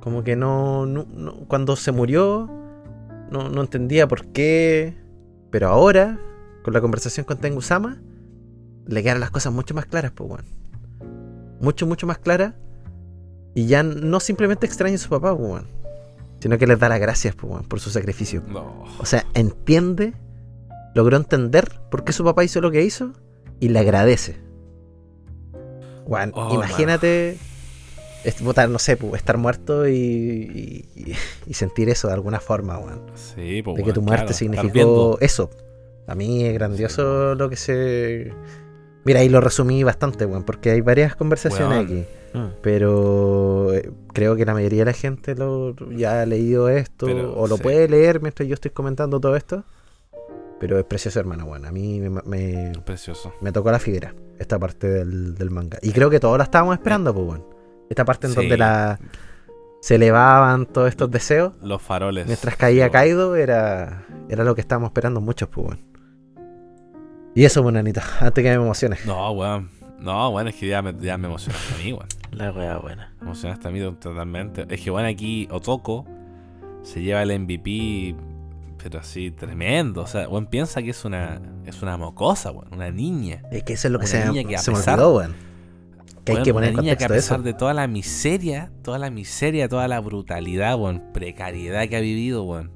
Como que no, no- no- cuando se murió, no, no entendía por qué. Pero ahora, con la conversación con Tengu Sama, le quedan las cosas mucho más claras, pues, weón. Mucho, mucho más claras. Y ya no simplemente extraña a su papá, pues, weón. Sino que les da las gracias, pues, weón, por su sacrificio. No. O sea, entiende, logró entender por qué su papá hizo lo que hizo y le agradece. Weón, Oh, imagínate, es- puta, no sé, pu, estar muerto y, y- y- y sentir eso de alguna forma, weón. Sí, pues, De que tu muerte claro, significó eso. A mí es grandioso lo que se... Mira, ahí lo resumí bastante, weón, porque hay varias conversaciones aquí. Mm. Pero eh, creo que la mayoría de la gente lo, ya ha leído esto Pero, o lo sí. puede leer mientras yo estoy comentando todo esto. Pero es precioso, hermano. Bueno, a mí me, me, Precioso. me tocó la fibra esta parte del, del manga. Y creo que todos la estábamos esperando, pues bueno. Esta parte en Sí. donde la, se elevaban todos estos deseos Los faroles. mientras caía Sí, Kaido era, era lo que estábamos esperando muchos, pues bueno. Y eso, bueno, Anita, antes que me emocione. No, weón. No, weón, es que ya me, ya me emocionaste a mí, weón. La wea buena. Me emocionaste a mí totalmente. Es que, weón, aquí Otoko se lleva el MVP, pero así tremendo. O sea, weón piensa que es una, es una mocosa, weón, una niña. Es que eso es lo que Una se, niña que a se me pesar- olvidó, weón. Que hay que poner una niña que a pesar eso. de toda la miseria, toda la miseria, toda la brutalidad, weón, precariedad que ha vivido, weón,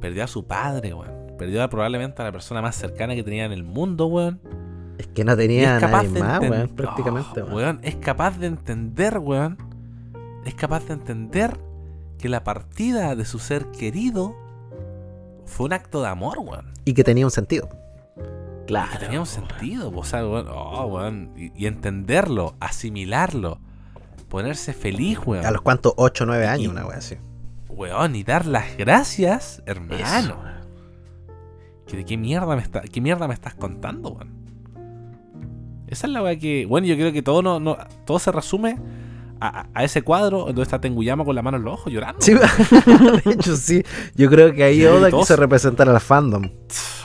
perdió a su padre, weón. Perdió a probablemente a la persona más cercana que tenía en el mundo, weón. Es que no tenía capaz nadie más, weón, prácticamente. Oh, weón. weón, es capaz de entender, weón. Es capaz de entender que la partida de su ser querido fue un acto de amor, weón. Y que tenía un sentido. Claro. Que tenía un sentido, o sea, weón, oh, weón, y, y entenderlo, asimilarlo, ponerse feliz, weón. A los cuantos, 8 o 9 Y- años, una wea así. Weón, y dar las gracias, hermano. Weón. ¿Que ¿De qué mierda me está, qué mierda me estás contando, weón? Esa es la weá que. Bueno, yo creo que todo no, no- todo se resume a, ese cuadro donde está Tenguyama con la mano en los ojos llorando. Sí, de hecho, sí. Yo creo que ahí Oda todos- quiso representar al fandom.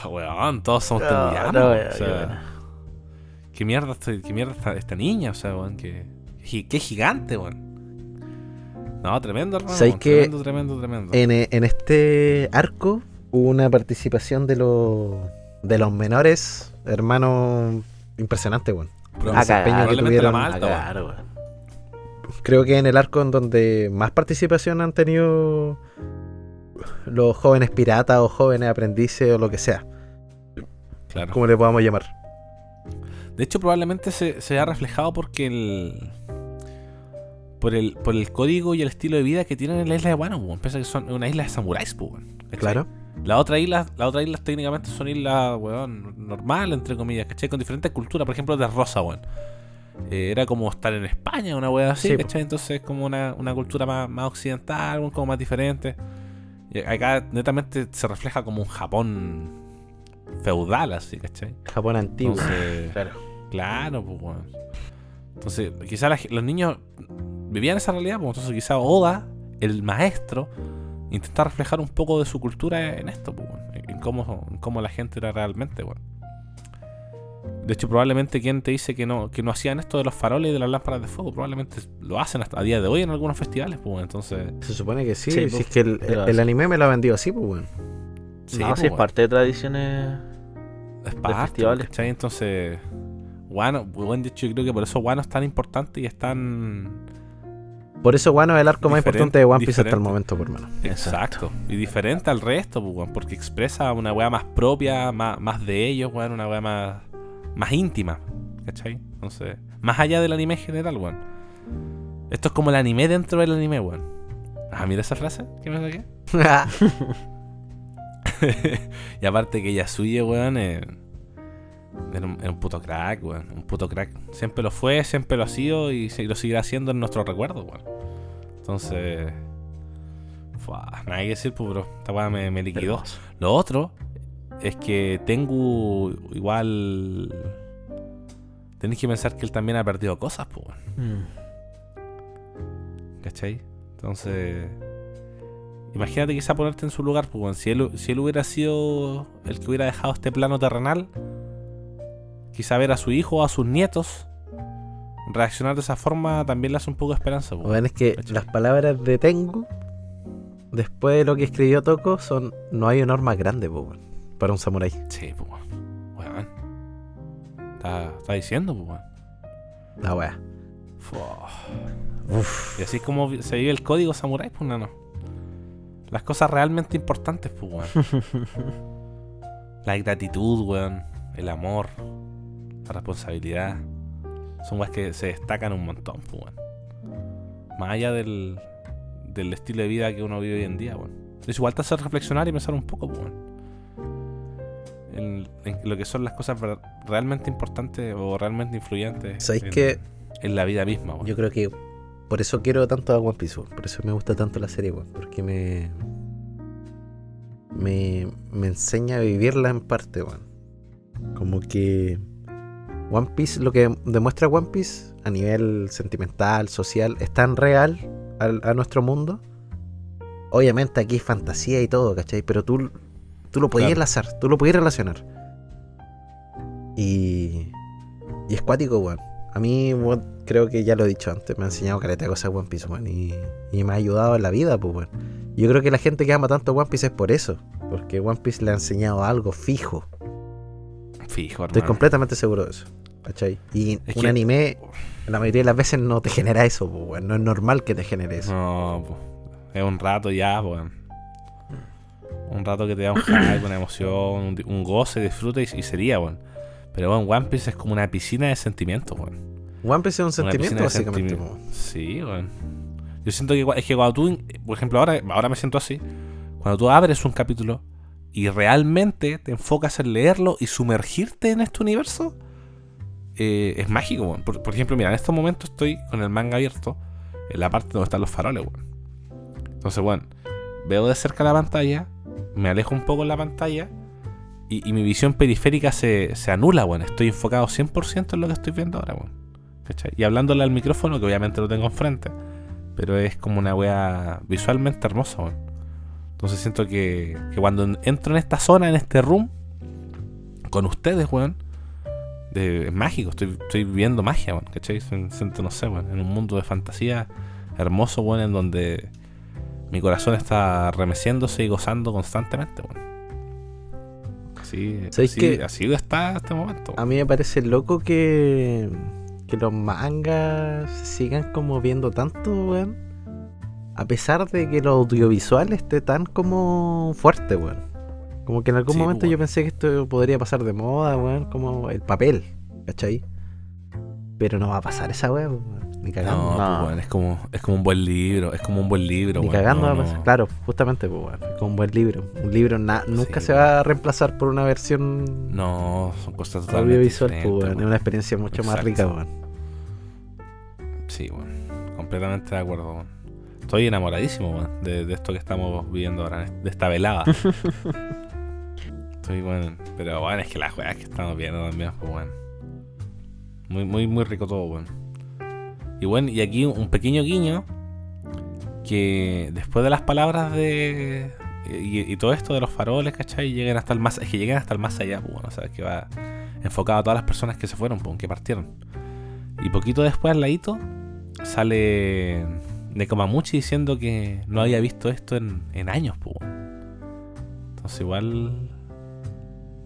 Weón, todos somos No, Tenguyama. no, o wea, sea, qué buena. ¿Qué mierda, estoy- qué mierda esta, esta niña? O sea, weón, que. Qué gigante, weón. No, tremendo, hermano. ¿Sabes weón, qué? Tremendo, tremendo, tremendo. En, eh, en este arco hubo una participación de los de los menores hermanos impresionante, weón. Desempeño que tuvieron. la más alta, Creo que en el arco en donde más participación han tenido los jóvenes piratas o jóvenes aprendices o lo que sea, Claro. como le podamos llamar. De hecho, probablemente se, se ha reflejado porque el. Por el, por el código y el estilo de vida que tienen en la isla de Wano. Piensa que son una isla de samuráis, pues, weón. Claro. La otra isla, las otras islas técnicamente son islas, weón, normal, entre comillas, ¿cachai? Con diferentes culturas, por ejemplo, de Rosa, weón. Eh, era como estar en España, una weá así, Sí. ¿cachai? Entonces es como una, una cultura más, más occidental, como más diferente. Y acá netamente se refleja como un Japón feudal, así, ¿cachai? Japón antiguo. Entonces, Claro. Claro, pues, weón. Entonces, quizás los niños vivían esa realidad, pues entonces quizás Oda, el maestro, intenta reflejar un poco de su cultura en esto, pues, weón. En cómo, en cómo la gente era realmente, weón. De hecho, probablemente quien te dice que no, que no hacían esto de los faroles y de las lámparas de fuego, probablemente lo hacen hasta a día de hoy en algunos festivales, pues. Entonces, Se supone que sí, Sí, si pues, es que el, anime me lo ha vendido así, pues bueno. sí, no, pues, sí, es parte de tradiciones. es parte, festivales. ¿cachai? Entonces, Wano, weón, de hecho, yo creo que por eso Wano es tan importante y es tan. Por eso Wano es el arco más importante de One Piece hasta el momento, por mano. Exacto. Y diferente al resto, pues, porque expresa una weá más propia, más, más de ellos, weón, una weá más, más íntima. ¿Cachai? Entonces, más allá del anime en general, weón. Esto es como el anime dentro del anime, weón. Ah, mira esa frase que me saqué. y aparte que Yasuye, weón, eh, era, un, era un puto crack, weón. Un puto crack. Siempre lo fue, siempre lo ha sido y, se- y lo seguirá siendo en nuestro recuerdo, weón. Entonces. Fua, nada que decir, pues, bro. Esta weá me, me liquidó. Lo otro es que Tengu igual. Tenéis que pensar que él también ha perdido cosas, pues. Mm. ¿Cachai? Entonces. Imagínate quizá ponerte en su lugar, pues. Si él, si él hubiera sido el que hubiera dejado este plano terrenal, quizá ver a su hijo o a sus nietos reaccionar de esa forma también le hace un poco de esperanza. po. Bueno, es que ¿Cachai? las palabras de Tengu, después de lo que escribió Toko, son no hay honor más grande, weón, para un samurái. Sí, pues, weón. Está, está diciendo, pues, weón. La. Fua. Uf. Y así es como se vive el código samurái, pues, nano. Las cosas realmente importantes, pues, weón. La gratitud, weón. El amor. La responsabilidad. Son weas que se destacan un montón, pues, weón. Más allá del, del estilo de vida que uno vive hoy en día, weón. Es igual te hace reflexionar y pensar un poco, pues, weón. En, en lo que son las cosas realmente importantes o realmente influyentes ¿Sabéis en, que en la vida misma, weón. Yo creo que por eso quiero tanto a One Piece. Por eso me gusta tanto la serie, weón. Porque me, me. me enseña a vivirla en parte, weón. Como que. One Piece, lo que demuestra One Piece a nivel sentimental, social, es tan real al- a, nuestro mundo. Obviamente aquí es fantasía y todo, ¿cachai? Pero tú, tú lo podías Claro. enlazar, tú lo podías relacionar. Y. Y es cuático, weón. A mí, weón, creo que ya lo he dicho antes, me ha enseñado caleta de cosas One Piece, weón. Y, y me ha ayudado en la vida, pues, weón. Yo creo que la gente que ama tanto One Piece es por eso. Porque One Piece le ha enseñado algo fijo. Fijo, Estoy hermano. completamente seguro de eso. ¿Cachai? Y Es un que- anime, la mayoría de las veces no te genera eso, pues, weón. No es normal que te genere eso. No, po. es un rato ya, weón. Un rato que te da un hype, una emoción, un, un goce, disfrute y, y sería, weón. Pero weón, One Piece es como una piscina de sentimientos, weón. One Piece es un Una sentimiento, básicamente. sentimi-. Sí, weón. Yo siento que es que cuando tú, por ejemplo, ahora, ahora me siento así. Cuando tú abres un capítulo y realmente te enfocas en leerlo y sumergirte en este universo, eh, es mágico, weón. Por, por ejemplo, mira, en estos momentos estoy con el manga abierto en la parte donde están los faroles, weón. Entonces, weón, veo de cerca la pantalla, me alejo un poco en la pantalla y, mi visión periférica se, se anula, weón. Estoy enfocado 100% en lo que estoy viendo ahora, weón. ¿Cachai? Y hablándole al micrófono, que obviamente lo tengo enfrente, pero es como una wea visualmente hermosa, weón. Entonces siento que, que cuando en- entro en esta zona, en este room, con ustedes, weón, es mágico, estoy, estoy viviendo magia, weón, ¿cachai? Sien- Siento, no sé, weón, en un mundo de fantasía hermoso, weón, en donde mi corazón está remeciéndose y gozando constantemente, weón. Así, ¿Sabéis así, que- así está este momento. A mí me parece loco que, que los mangas sigan como viendo tanto, weón. A pesar de que lo audiovisual esté tan como fuerte, weón. Como que en algún Sí, momento weón. yo pensé que esto podría pasar de moda, weón, como el papel, ¿cachai? Pero no va a pasar esa weón, weón. Ni cagando. No, No. pues, es como, es como un buen libro, es como un buen libro, Ni cagando no. Claro, justamente, pues. Como un buen libro. Un libro na- nunca Sí, se va a reemplazar por una versión No, son cosas totalmente audiovisual, pues, diferentes, weón. Es una experiencia mucho más rica, weón. Sí, weón. Completamente de acuerdo. Estoy enamoradísimo, de, de esto que estamos viviendo ahora, de esta velada. Estoy, weón. Pero, weón, es que las weas que estamos viendo también, pues, weón. Muy, muy, muy rico todo, weón. Y bueno, y aquí un pequeño guiño que después de las palabras de. Y, todo esto de los faroles, ¿cachai? Lleguen hasta el más. Es que lleguen hasta el más allá, pues, bueno, o sea, que va enfocado a todas las personas que se fueron, pues, que partieron. Y poquito después, al ladito, sale Nekomamuchi diciendo que no había visto esto en, en años, pues. Entonces, igual.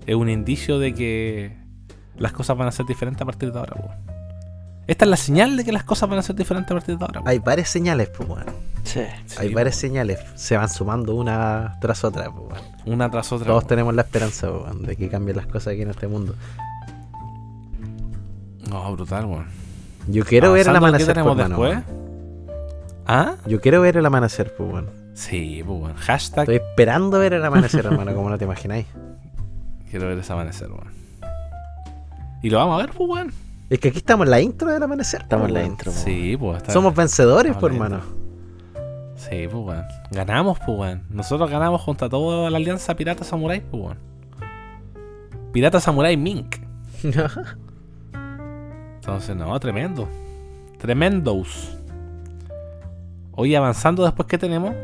Es un indicio de que las cosas van a ser diferentes a partir de ahora, pues. Esta es la señal de que las cosas van a ser diferentes a partir de ahora. Hay varias señales, pues, weón. Sí. Sí, Hay pues, varias señales. Se van sumando una tras otra, pues. Una tras otra. Todos pues. tenemos la esperanza, weón, de que cambien las cosas aquí en este mundo. No, brutal, weón. Yo quiero ver el Avanzando, ¿qué amanecer, pues, después? ¿Ah? Yo quiero ver el amanecer, pues, weón. Sí, pues, weón. Hashtag Estoy esperando ver el amanecer, hermano, como no te imagináis. quiero ver ese amanecer, weón. Y lo vamos a ver, pues, weón. Es que aquí estamos en la intro del amanecer. Estamos en pues, la weón. intro. po. Sí, pues. Somos vencedores, pues, la hermano. Sí, pues, weón. Ganamos, pues, weón. Nosotros ganamos junto a toda la alianza Pirata Samurai, pues, weón. Pirata Samurai Mink. Entonces, no, tremendo. Tremendos. Hoy avanzando después que tenemos.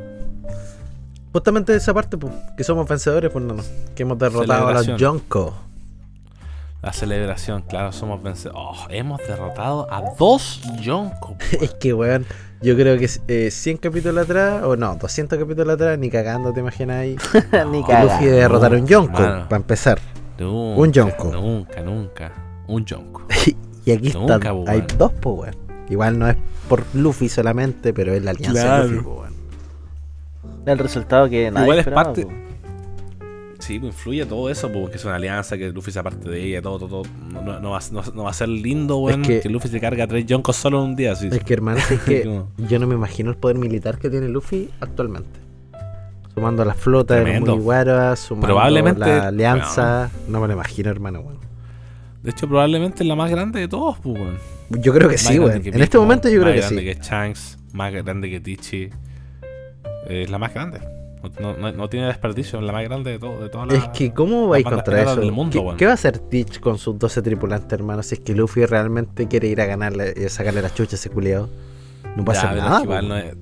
Justamente esa parte, pues, que somos vencedores, pues, no, no. Que hemos derrotado a los Celebración. Yonko. La celebración, claro, somos vencedores. Oh, hemos derrotado a dos Yonko. Es que, weón, yo creo que eh, 100 capítulos atrás, o no, 200 capítulos atrás, ni cagando, te imaginas ahí. Ni Que Luffy caga. derrotar a un Yonko, Mano. para empezar. Nunca, Un Yonko. Nunca, nunca. Un Yonko. Y aquí Nunca, están, hay dos, pues, weón. Igual no es por Luffy solamente, pero es la alianza Claro. de Luffy, po, weón. El resultado que nadie Igual es esperaba, parte- po. Sí, pues influye todo eso, pues, porque es una alianza, que Luffy sea parte de ella, todo, todo. todo. No, va, no- no va a ser lindo, weón, que- que... Luffy se carga a tres Yonkos solo en un día. Así. Es que, hermano, es que yo no me imagino el poder militar que tiene Luffy actualmente. Sumando la flota de. Mugiwara, sumando Probablemente- la alianza. No me lo imagino, hermano, weón. De hecho, probablemente es la más grande de todos, pues, weón. Yo creo que Más sí, weón. que En este momento yo creo que Más sí. grande que Shanks, más grande que Tichi. Eh, Es la más grande. No, no- no tiene desperdicio, es la más grande de, todo, de todas las. Es que, ¿cómo vais contra eso? del mundo, ¿Qué, weón. qué va a hacer Teach con sus 12 tripulantes, hermano? Si es que Luffy realmente quiere ir a ganarle y sacarle la chucha a ese culiado. No pero nada. es que igual, no es,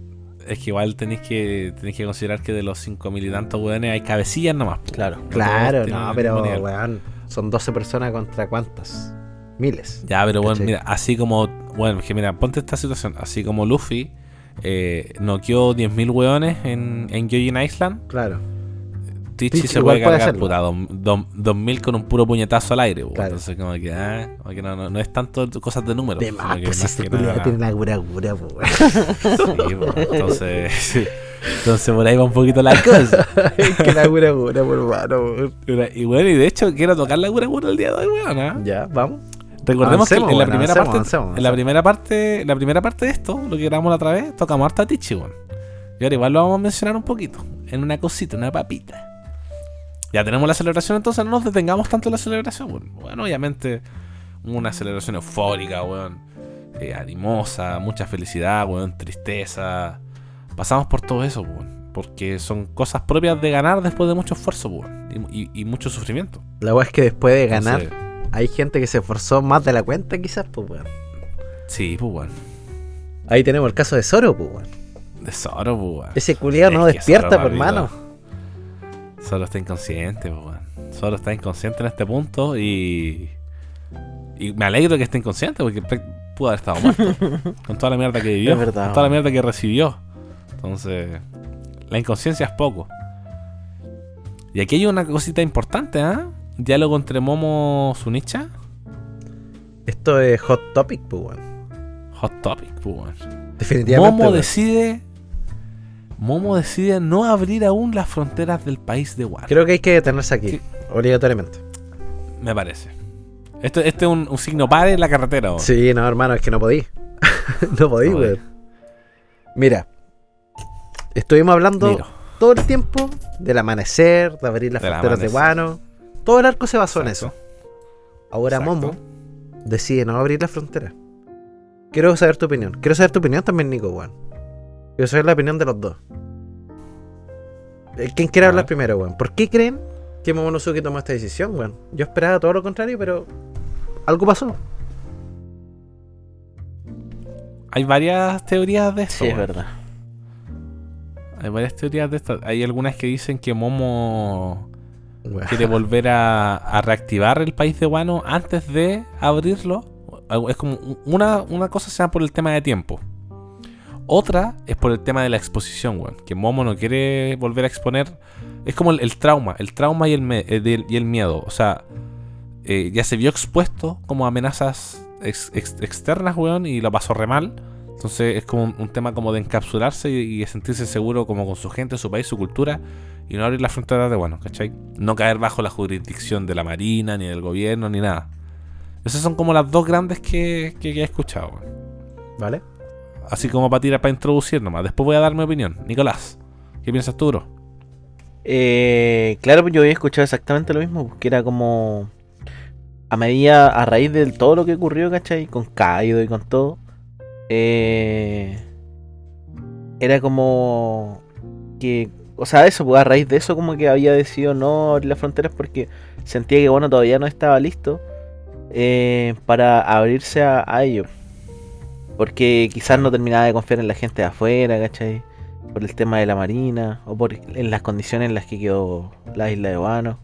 es que igual tenéis que, tenéis que considerar que de los 5.000 y tantos weones hay cabecillas nomás. Claro. No Claro, no, pero, weón, son 12 personas contra cuántas? Miles. Ya, pero bueno, mira, así como. Bueno, que mira, ponte esta situación. Así como Luffy eh, noqueó 10.000 weones en, en Yojin Island, Claro. Tichi se puede cargar puta, dos- dos- 2.000 con un puro puñetazo al aire. Claro. Entonces, como que, ah, como que no, no, no es tanto cosas de números. De más, que pues que nada- tiene la gura gura, po, weón. Sí, po, entonces, sí. entonces, por ahí va un poquito la cosa. que la gura gura, por weón. Y bueno, y de hecho, quiero tocar la cura cura el día de hoy, weón. ¿ah? Ya, vamos. Recordemos Avancemos, que en la bueno, primera avancemos, parte, avancemos, en la primera parte, la primera parte de esto, lo que grabamos la otra vez, tocamos harta Tichi, weón. Y ahora igual lo vamos a mencionar un poquito, en una cosita, una papita. Ya tenemos la celebración, entonces no nos detengamos tanto en la celebración, weón. Bueno, obviamente, una celebración eufórica, weón. eh, animosa, mucha felicidad, weón, tristeza. Pasamos por todo eso, weón. Porque son cosas propias de ganar después de mucho esfuerzo, weón. Y, y- y mucho sufrimiento. La weá es que después de ganar, Entonces, hay gente que se esforzó más de la cuenta, quizás, pues, weón. sí, pues, weón. Ahí tenemos el caso de Zoro, pues, weón. De Zoro, pues, weón. Ese culiado no despierta, Zoro, por hermano. Solo está inconsciente, pues, weón. Solo está inconsciente en este punto y. Y me alegro que esté inconsciente porque pudo haber estado muerto. con toda la mierda que vivió. Es verdad, con toda la mierda que recibió. Entonces. La inconsciencia es poco. Y aquí hay una cosita importante, ¿ah? Diálogo entre Momo Sunicha. Esto es Hot Topic, pues. Hot topic, pues. Definitivamente. Momo decide. Momo decide no abrir aún las fronteras del país de Wano. Creo que hay que detenerse aquí, Sí. obligatoriamente. Me parece. Esto, este es un, un signo par en la carretera. weón. Sí, no, hermano, es que no podí. no podí, No weón. Mira, estuvimos hablando Miro. todo el tiempo del amanecer, de abrir las Del fronteras de. Guano. Todo el arco se basó en eso. Ahora Exacto. Momo decide no abrir la frontera. Quiero saber tu opinión. Quiero saber tu opinión también, Nico, weón. Quiero saber la opinión de los dos. Eh, ¿Quién quiere Ah. hablar primero, weón? ¿Por qué creen que Momonosuke tomó esta decisión, weón? Yo esperaba todo lo contrario, pero algo pasó. Hay varias teorías de esto. Sí, es verdad. Hay varias teorías de esto. Hay algunas que dicen que Momo Weón. quiere volver a, reactivar el país de Wano antes de abrirlo. Es como una, una cosa se llama por el tema de tiempo. Otra es por el tema de la exposición, weón. Que Momo no quiere volver a exponer. Es como el, trauma, el trauma y el, eh, miedo. O sea, eh, ya se vio expuesto como amenazas ex- ex- externas, weón, y lo pasó re mal. Entonces es como un, tema como de encapsularse y, y sentirse seguro como con su gente, su país, su cultura y no abrir las fronteras de bueno, ¿cachai? No caer bajo la jurisdicción de la Marina, ni del gobierno, ni nada. Esas son como las dos grandes que, que- que he escuchado. ¿Vale? Así como para tirar, para introducir nomás. Después voy a dar mi opinión. Nicolás, ¿qué piensas tú, bro? Eh, claro, pues yo había escuchado exactamente lo mismo, que era como a medida, a raíz de todo lo que ocurrió, ¿cachai? Con Kaido y con todo, eh, era como que, o sea, eso, pues a raíz de eso como que había decidido no abrir las fronteras porque sentía que, bueno, todavía no estaba listo eh, para abrirse a, a ello. Porque quizás no terminaba de confiar en la gente de afuera, ¿cachai? por el tema de la marina o por en las condiciones en las que quedó la isla de Wano.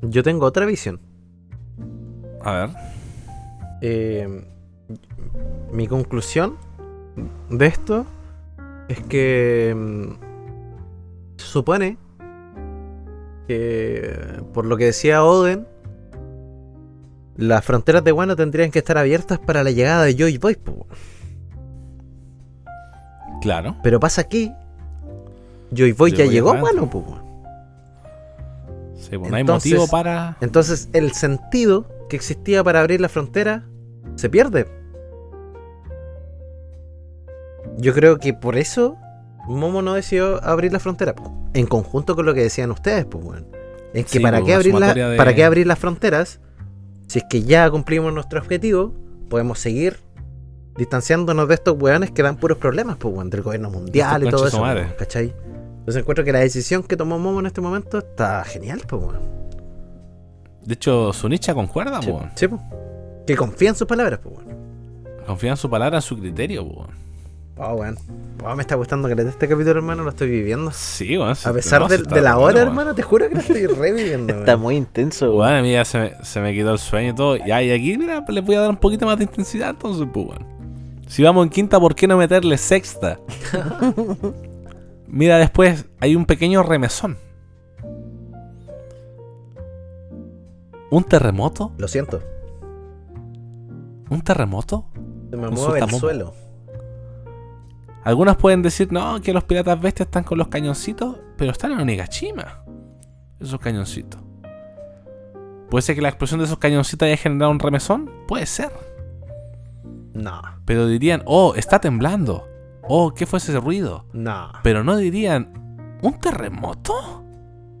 Yo tengo otra visión. A ver. Eh, mi conclusión de esto es que mm, se supone que, por lo que decía Oden, las fronteras de Wano tendrían que estar abiertas para la llegada de Joy Boy. Claro. Pero pasa aquí, Joy Boy ya llegó a. Wano. po. Sí, no hay motivo para. Entonces el sentido que existía para abrir la frontera se pierde. Yo creo que por eso Momo no decidió abrir la frontera. En conjunto con lo que decían ustedes, pues bueno. Es que Sí, para, pues, qué abrir la- de- para qué abrir las fronteras si es que ya cumplimos nuestro objetivo, podemos seguir distanciándonos de estos weones que dan puros problemas, pues bueno, del gobierno mundial y todo eso. pues, ¿Cachai? Entonces encuentro que la decisión que tomó Momo en este momento está genial, pues bueno. De hecho, Sunicha concuerda, Sí, po. Que confía en sus palabras, pues bueno. Confía en su palabra, en su criterio, po. Oh, weón. Oh, me está gustando que este capítulo, hermano, lo estoy viviendo. Sí, weón. A pesar no, de, la hora, hermano, te juro que lo estoy reviviendo. Está muy intenso, weón. Bueno, a mí ya se me, se me quitó el sueño y todo. Ya, y aquí, mira, les voy a dar un poquito más de intensidad, entonces, pues, weón. Si vamos en quinta, ¿por qué no meterle sexta? mira, después hay un pequeño remesón. ¿Un terremoto? Lo siento. ¿Un terremoto? Se me mueve el suelo. Algunos pueden decir, no, que los piratas bestias están con los cañoncitos, pero están en Onigashima. Esos cañoncitos. ¿Puede ser que la explosión de esos cañoncitos haya generado un remesón? Puede ser. No, Pero dirían, oh, está temblando. Oh, ¿qué fue ese ruido? no, Pero no dirían, ¿un terremoto?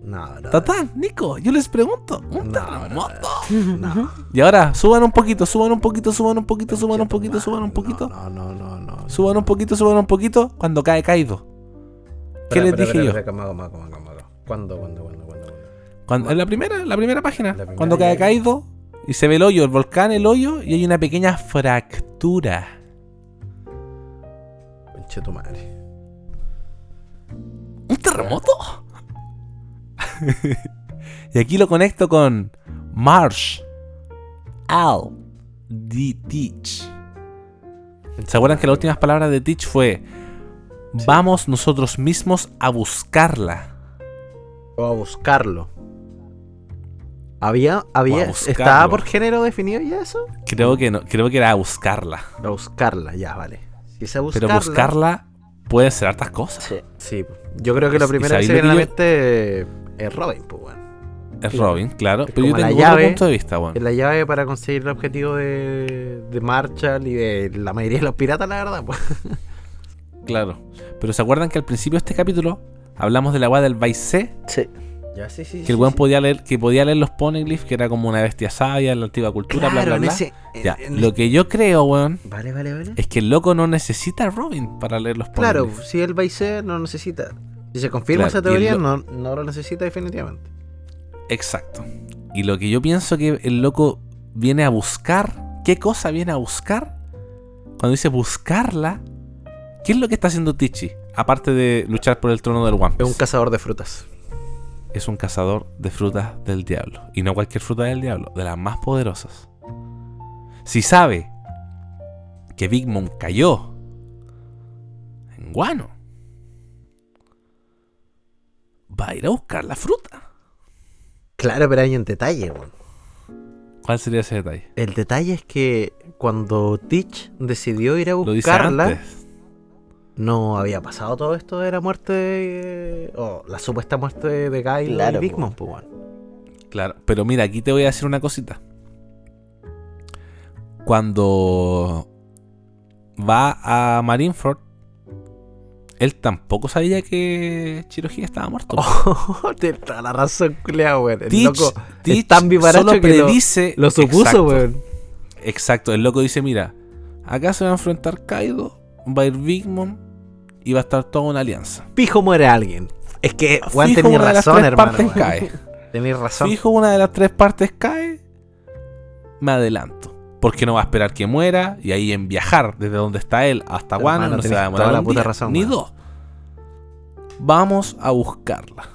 No, no. Tatán, Nico, yo les pregunto, ¿un No, terremoto? No. Y ahora, suban un poquito, suban un poquito, suban un poquito, suban un poquito, suban un poquito. No, no, no, no. Suban un poquito, suban un poquito, cuando cae Kaido. ¿Qué les dije yo? ¿Cuándo, cuándo, cuándo, cuándo? en la primera, la primera página. Cuando cae Kaido y se ve el hoyo, el volcán, el hoyo, y hay una pequeña fractura. Conche tu madre. ¿Un terremoto? y aquí lo conecto con Marsh. Al. D. Teach. ¿Se acuerdan que las últimas palabras de Teach fue Vamos nosotros mismos a buscarla? O a buscarlo. ¿Había, había, estaba por género definido ya eso? Creo que no, creo que era a buscarla. A buscarla, ya, vale. Si es a Pero buscarla. puede ser hartas cosas. Sí. Sí, yo creo que la ¿Y primera que se lo viene a la mente es Robin, pues, weón. Es Robin, claro. Es Pero yo tengo llave. otro punto de vista, weón. Es la llave para conseguir el objetivo de, de Marshall y de la mayoría de los piratas, la verdad, pues. Claro. Pero ¿se acuerdan que al principio de este capítulo hablamos de la weá del Vice Sí. Ya, sí, sí. Que el weón podía leer, que podía leer los poneglyphs, que era como una bestia sabia en la antigua cultura, bla bla en bla. ese- Ya, en- lo que yo creo, weón, Vale, vale, vale. es que el loco no necesita a Robin para leer los Claro, poneglyphs. si él va y se no necesita. Si se confirma Claro, esa teoría, no, no lo necesita definitivamente. Exacto. Y lo que yo pienso que el loco viene a buscar, ¿qué cosa viene a buscar? Cuando dice buscarla, ¿qué es lo que está haciendo Tichi? Aparte de luchar por el trono del One Es un cazador de frutas. es un cazador de frutas del diablo. Y no cualquier fruta del diablo, de las más poderosas. Si sabe que Big Mom cayó en Guano, va a ir a buscar la fruta. Claro, pero hay un detalle, weón. ¿Cuál sería ese detalle? El detalle es que cuando Teach decidió ir a buscarla, no había pasado todo esto de la muerte de, o la supuesta muerte de, Guy Claro, y Big. Mom, pues, weón. Claro, pero mira, aquí te voy a decir una cosita. Cuando va a Marineford, él tampoco sabía que Chirohige estaba muerto. Oh, tienes toda la razón, culiao, weón. El Teach, loco Teach es tan solo que lo, predice. lo supuso, exacto, weón. Exacto, el loco dice: Mira, acá se va a enfrentar Kaido, va a ir Big Mom y va a estar toda una alianza. Fijo muere alguien. Es que, weón, tenés una de las razón, tres hermano. partes cae. Tenés razón. Fijo una de las tres partes cae, me adelanto. Porque no va a esperar que muera y ahí en viajar desde donde está él hasta Guano no se va a demorar la puta día, razón, ni dos. Vamos a buscarla.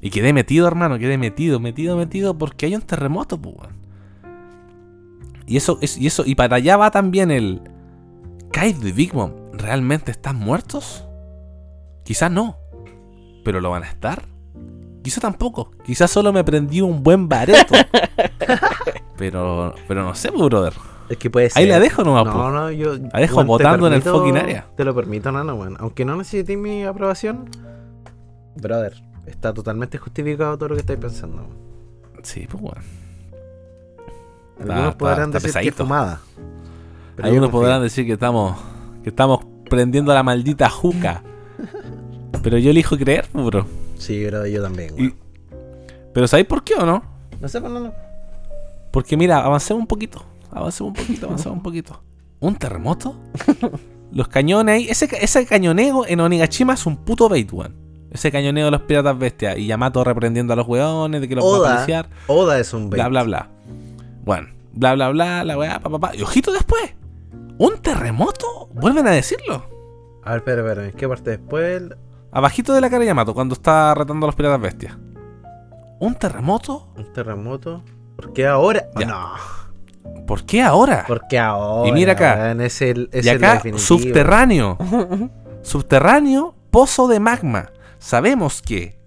Y quedé metido, hermano, quedé metido, metido, metido porque hay un terremoto, pues. Y eso, es, y eso, y para allá va también el. Kaido y Big Mom, ¿realmente están muertos? Quizás no. ¿Pero lo van a estar? Quizás tampoco. Quizás solo me prendí un buen bareto. pero, pero no sé, pues, brother. Es que puede ser. Ahí la dejo nomás, po. No, no, yo. La dejo te botando en el fucking área. Te lo permito, Nano, weón. Aunque no necesite mi aprobación, brother, está totalmente justificado todo lo que estáis pensando. Sí, pues bueno. Algunos está- podrán está decir que fumada. pero Algunos podrán decir que estamos, que estamos prendiendo la maldita juca. Pero yo elijo creer, pues, bro. Sí, bro, yo también. Y-. Pero ¿sabéis por qué o no? No sé, pues, no, no. Porque mira, avancemos un poquito. Avancemos un poquito, avancemos un poquito. ¿Un terremoto? Los cañones ahí. Ese, ese cañoneo en Onigashima es un puto bait, weón. Ese cañoneo de los piratas bestias. Y Yamato reprendiendo a los weones de que los va a Oda, policiar. Oda es un Bla, bait. bla, bla. Bueno, bla, bla, bla, la weá, pa, pa, pa. Y ojito después. ¿Un terremoto? Vuelven a decirlo. A ver, espera, espera. ¿En qué parte después? Abajito de la cara de Yamato, cuando está retando a los piratas bestias. ¿Un terremoto? Un terremoto. ¿Por qué ahora? Ya. No. ¿Por qué ahora? ¿Por qué ahora? Y mira acá. Es el, es y el acá, definitivo. subterráneo. subterráneo, pozo de magma. Sabemos que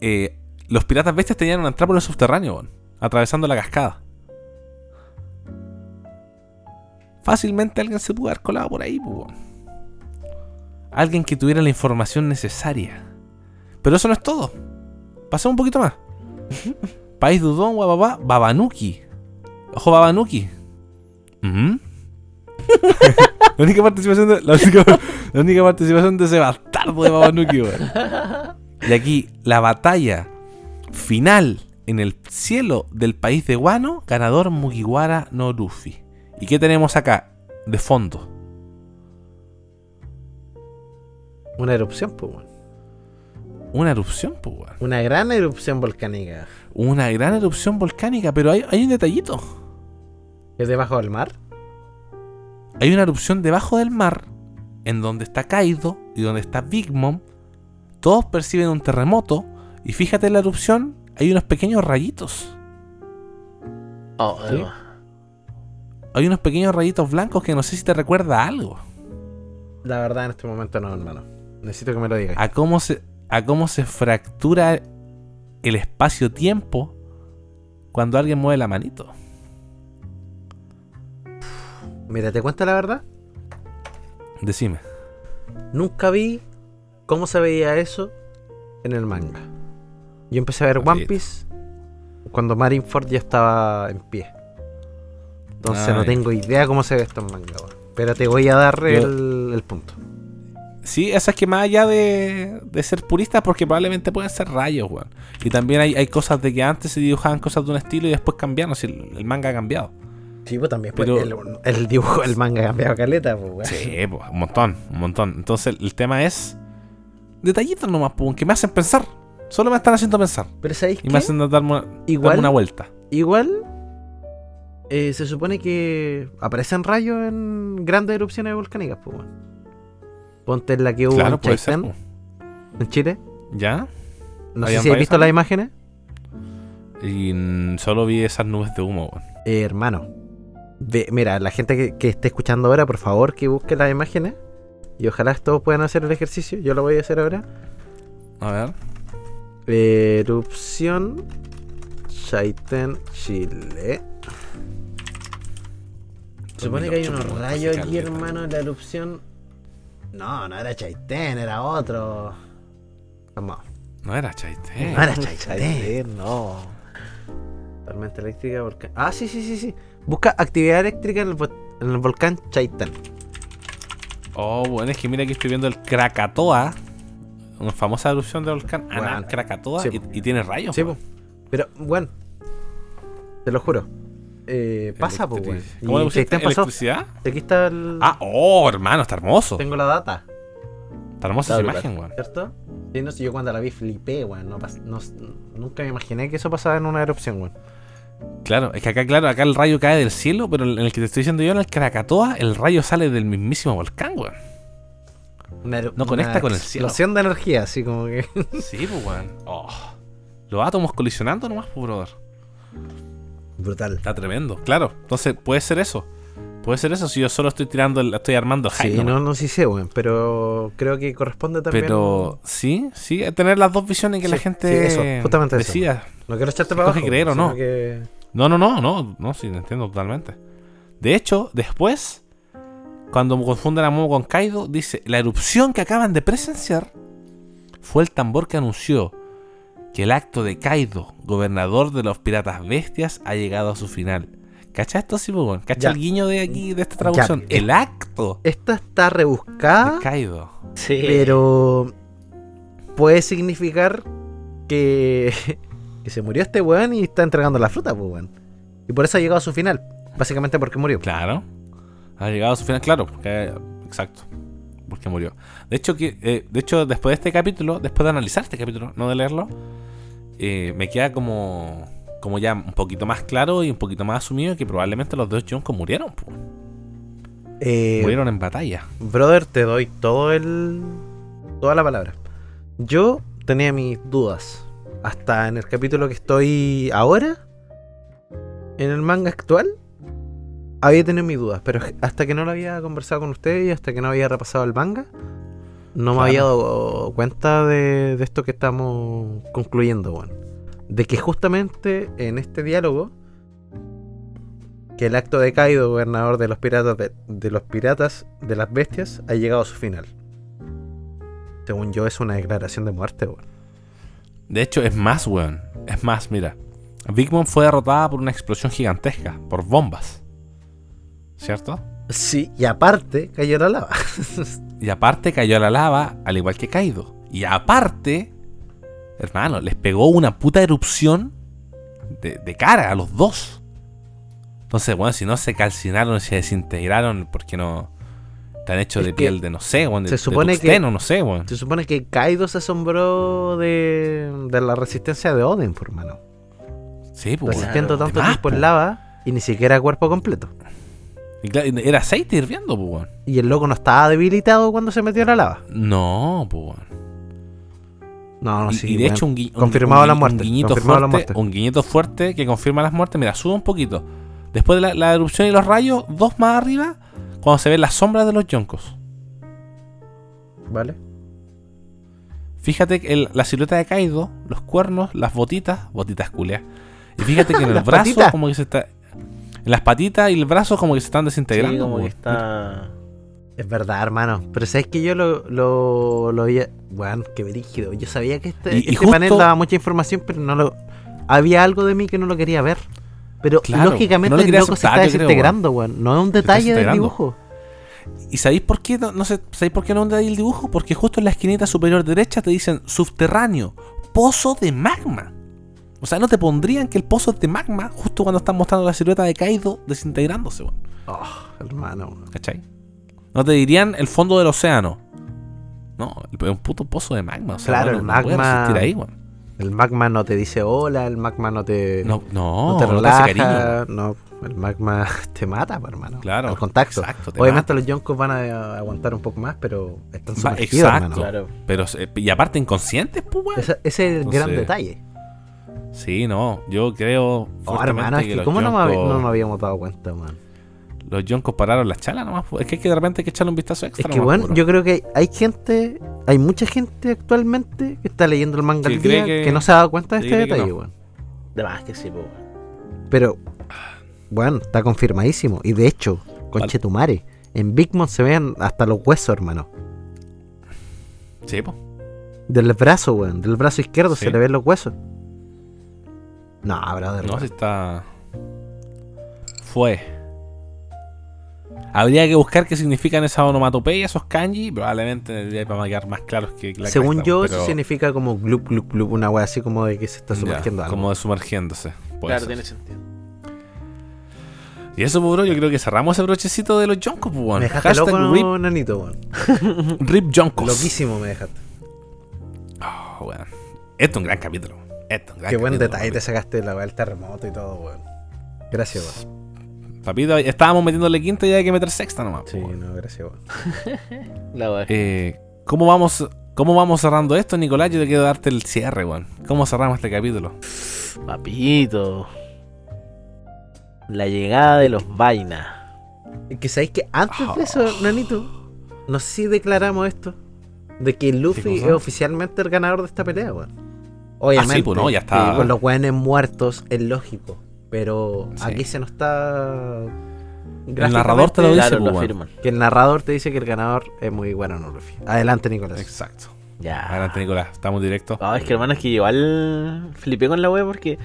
eh, los piratas bestias tenían una entrada por el subterráneo, atravesando la cascada. Fácilmente alguien se pudo haber colado por ahí. Alguien que tuviera la información necesaria. Pero eso no es todo. Pasemos un poquito más. País Dudón, guapapá, Babanuki. Ojo, Babanuki. Ujú. la, única participación de, la, única, la única participación de ese bastardo de Babanuki, weón. Y aquí, la batalla final en el cielo del país de Wano, ganador Mugiwara no Luffy. ¿Y qué tenemos acá de fondo? Una erupción, pues. Una erupción, pues. Una gran erupción volcánica. Una gran erupción volcánica, pero hay, hay un detallito. ¿Es debajo del mar? Hay una erupción debajo del mar, en donde está Kaido y donde está Big Mom. Todos perciben un terremoto, y fíjate en la erupción, hay unos pequeños rayitos. Oh, ¿Sí? Hay unos pequeños rayitos blancos que no sé si te recuerda a algo. La verdad, en este momento no, hermano. Necesito que me lo digas. A cómo se, a cómo se fractura el espacio-tiempo cuando alguien mueve la manito. Mira, te cuento la verdad. Decime. Nunca vi cómo se veía eso en el manga. Yo empecé a ver. One Piece cuando Marineford ya estaba en pie. Entonces no tengo idea cómo se ve esto en manga. Pero te voy a dar Yo- el, el punto. Sí, esa es que más allá de, de ser puristas, porque probablemente pueden ser rayos, weón. Y también hay, hay cosas de que antes se dibujaban cosas de un estilo y después cambiaron. Si el, el manga ha cambiado. Sí, pues también. Pero- el, el dibujo del manga ha cambiado caleta, pues, weón. Sí, pues, un montón, un montón. Entonces el tema es detallitos nomás, pues, que me hacen pensar. Solo me están haciendo pensar. Pero ¿sabéis Y qué? me hacen darme una, Igual- darme una vuelta. Igual eh, se supone que aparecen rayos en grandes erupciones volcánicas, pues, weón. Ponte en la que hubo Claro, en ser. Chaitén, en Chile. ¿Ya? No sé ¿Habían si has visto las imágenes. Y solo vi esas nubes de humo, weón. Eh, hermano, ve- mira, la gente que, que esté escuchando ahora, por favor, que busque las imágenes. Y ojalá todos puedan hacer el ejercicio. Yo lo voy a hacer ahora. A ver. Erupción Chaitén, Chile. Se supone que hay unos rayos aquí, hermano, en la erupción. No, no era Chaitén, era otro. Vamos. No era Chaitén. No era Chaitén. no. Tormenta eléctrica, volcán. Ah, sí, sí, sí, sí. Busca actividad eléctrica en el, vo- en el volcán Chaitén. Oh, bueno, es que mira que estoy viendo el Krakatoa. Una famosa erupción de volcán. Bueno. Anak Krakatoa. Sí, y, tiene rayos. Sí, po. Pero, bueno, te lo juro. Eh, pasa, pues. Electric- ¿Cómo le pusiste? ¿Electricidad? Aquí está el. Ah, oh, hermano, está hermoso. Tengo la data, Está hermosa Está esa imagen, weón. ¿cierto? Sí, no sé, yo cuando la vi flipé, weón. No nunca me imaginé que eso pasaba en una erupción, weón. Claro, es que acá, claro, acá el rayo cae del cielo, pero en el que te estoy diciendo yo, en el Krakatoa, el rayo sale del mismísimo volcán, weón. No conecta con el cielo. Explosión de energía, así como que. Sí, pues, weón. Oh. Los átomos colisionando nomás, pues, brother. Brutal. Está tremendo, claro. Entonces puede ser eso. Puede ser eso si yo solo estoy tirando, el- estoy armando hype. Sí, no, no sí sé, weón, pero creo que corresponde también. Pero sí, sí, tener las dos visiones que la gente sí, eso, justamente eso. decida. No quiero echarte para abajo. creer o sino no. que- No, no, no, no, no, sí, lo entiendo totalmente. De hecho, después, cuando confunden a Momo con Kaido, dice, la erupción que acaban de presenciar fue el tambor que anunció que el acto de Kaido, gobernador de los piratas bestias, ha llegado a su final. ¿Cacha esto, sí, pues? ¿Cacha Ya. el guiño de aquí, de esta traducción? Ya. El acto Esta está rebuscada, de Kaido. Sí. pero puede significar que, que se murió este weón y está entregando la fruta, pues weón. Y por eso ha llegado a su final. Básicamente porque murió. Claro. Ha llegado a su final, claro. porque- exacto. Porque murió. De hecho, que, eh, de hecho, después de este capítulo, después de analizar este capítulo, no de leerlo, eh, me queda como, como ya un poquito más claro y un poquito más asumido que probablemente los dos Joncos murieron. Eh, murieron en batalla. Brother, te doy todo el. toda la palabra. Yo tenía mis dudas. Hasta en el capítulo que estoy ahora. En el manga actual. Había tenido mis dudas. Pero hasta que no lo había conversado con ustedes y hasta que no había repasado el manga. No me Claro. había dado cuenta de, de esto que estamos concluyendo, weón. De que justamente en este diálogo. Que el acto de Kaido, gobernador de los piratas de, de los piratas de las bestias, ha llegado a su final. Según yo, es una declaración de muerte, weón. De hecho, es más, weón. Es más, mira. Big Mom fue derrotada por una explosión gigantesca, por bombas. ¿Cierto? Sí, y aparte cayó la lava. Y aparte cayó la lava, al igual que Kaido. Y aparte, hermano, les pegó una puta erupción de, de cara a los dos. Entonces, bueno, si no se calcinaron, se desintegraron, porque no están hechos Es de que piel de no sé, weón, de, se de supone que- tuxteno, no sé, weón. Se supone que Kaido se asombró de, de la resistencia de Oden, por hermano. Sí, pues. Resistiendo tanto De tiempo en lava y ni siquiera cuerpo completo. Era aceite hirviendo, pues, weón. Y el loco no estaba debilitado cuando se metió a la lava. No, pues, weón. No, no, y, sí. y de hecho, un, gui- un- confirmado un muerte, Un guiñito, confirmado fuerte, un guiñito fuerte que confirma las muertes. Mira, sube un poquito. Después de la, la erupción y los rayos, dos más arriba, cuando se ven las sombras de los yoncos. ¿Vale? Fíjate que el- la silueta de Kaido, los cuernos, las botitas, botitas culeas. Y fíjate que en el brazo, patitas. como que se está. Las patitas y el brazo, como que se están desintegrando. Sí, como que está. Es verdad, hermano. Pero sabes que yo lo, lo, lo había. Bueno, qué brígido. Yo sabía que este, Y- y este justo- panel daba mucha información, pero no lo. Había algo de mí que no lo quería ver. Pero Claro, lógicamente no el loco se está desintegrando, weón. No es un detalle del dibujo. ¿Y sabéis por qué no, no sé, sabéis por qué no ahí el dibujo? Porque justo en la esquinita superior derecha te dicen subterráneo, pozo de magma. O sea, no te pondrían que el pozo es de magma justo cuando están mostrando la silueta de Kaido desintegrándose, weón. Oh, hermano. ¿Cachai? No te dirían el fondo del océano. No, es un puto pozo de magma. O sea, Claro, no, el no puede magma- resistir ahí, weón. El magma no te dice hola, el magma no te. No, no, no te no te hace relaja. cariño. No, el magma te mata, pues, hermano. Claro, Al contacto. exacto, te Obviamente mata. los yonkos van a aguantar un poco más, pero están Va- sumergidos, exacto. hermano. Claro. Pero, eh, y aparte inconscientes, pues, weón. Ese, ese es el gran detalle. Sí, no, yo creo Oh, hermano, es que ¿cómo no, me no nos habíamos dado cuenta, man? Los yonkos pararon las chalas nomás. Es que, hay que de repente hay que echarle un vistazo extra. Es que, nomás, bueno, yo creo que hay gente, hay mucha gente actualmente que está leyendo el manga Que al cree día que, que- no se ha dado cuenta de este detalle, no. weón. De más que sí, pues. Pero, bueno, está confirmadísimo. Y de hecho, con Vale. Chetumare, en Big Mom se ven hasta los huesos, hermano. Sí, pues. Del brazo, weón. Del brazo izquierdo Sí. se le ven los huesos. No, brother. No, si está. Fue. Habría que buscar qué significan esas onomatopeyas, esos kanji. Probablemente debería para quedar más claros que la Según cresta, yo, pero- eso significa como glup, glup, glup, una wea así como de que se está Ya, sumergiendo algo. Como de sumergiéndose. Claro, ser. tiene sentido. Y eso, pues, bro, yo creo que cerramos ese brochecito de los Jonkos, pues, weón. Me dejaste Hashtag loco, rip, nanito, weón. rip Jonkos. Loquísimo me dejaste. Oh, weón. Esto es un gran capítulo. Esto Qué buen detalle te sacaste la del terremoto y todo, weón. Gracias, weón. Papito, estábamos metiéndole quinta y ya hay que meter sexta nomás. Sí, weón. no, gracias, weón. La. Eh, ¿cómo, vamos, ¿Cómo vamos cerrando esto, Nicolás? Yo te quiero darte el cierre, weón. ¿Cómo cerramos este capítulo? Papito. La llegada de los vainas. Que sabéis que antes de eso, Nanito, no sé si declaramos esto. De que Luffy ¿Qué es oficialmente el ganador de esta pelea, weón. Obviamente. Ah, sí, pues, no, ya está. que con los weones muertos es lógico. Pero Sí. aquí se nos está. El narrador te lo dice, Claro, pues, afirman. Que el narrador te dice que el ganador es muy bueno, no Luffy. Adelante, Nicolás. Exacto. Ya. Adelante, Nicolás. Estamos directos. No, es que hermano, es que igual flipé con la wea porque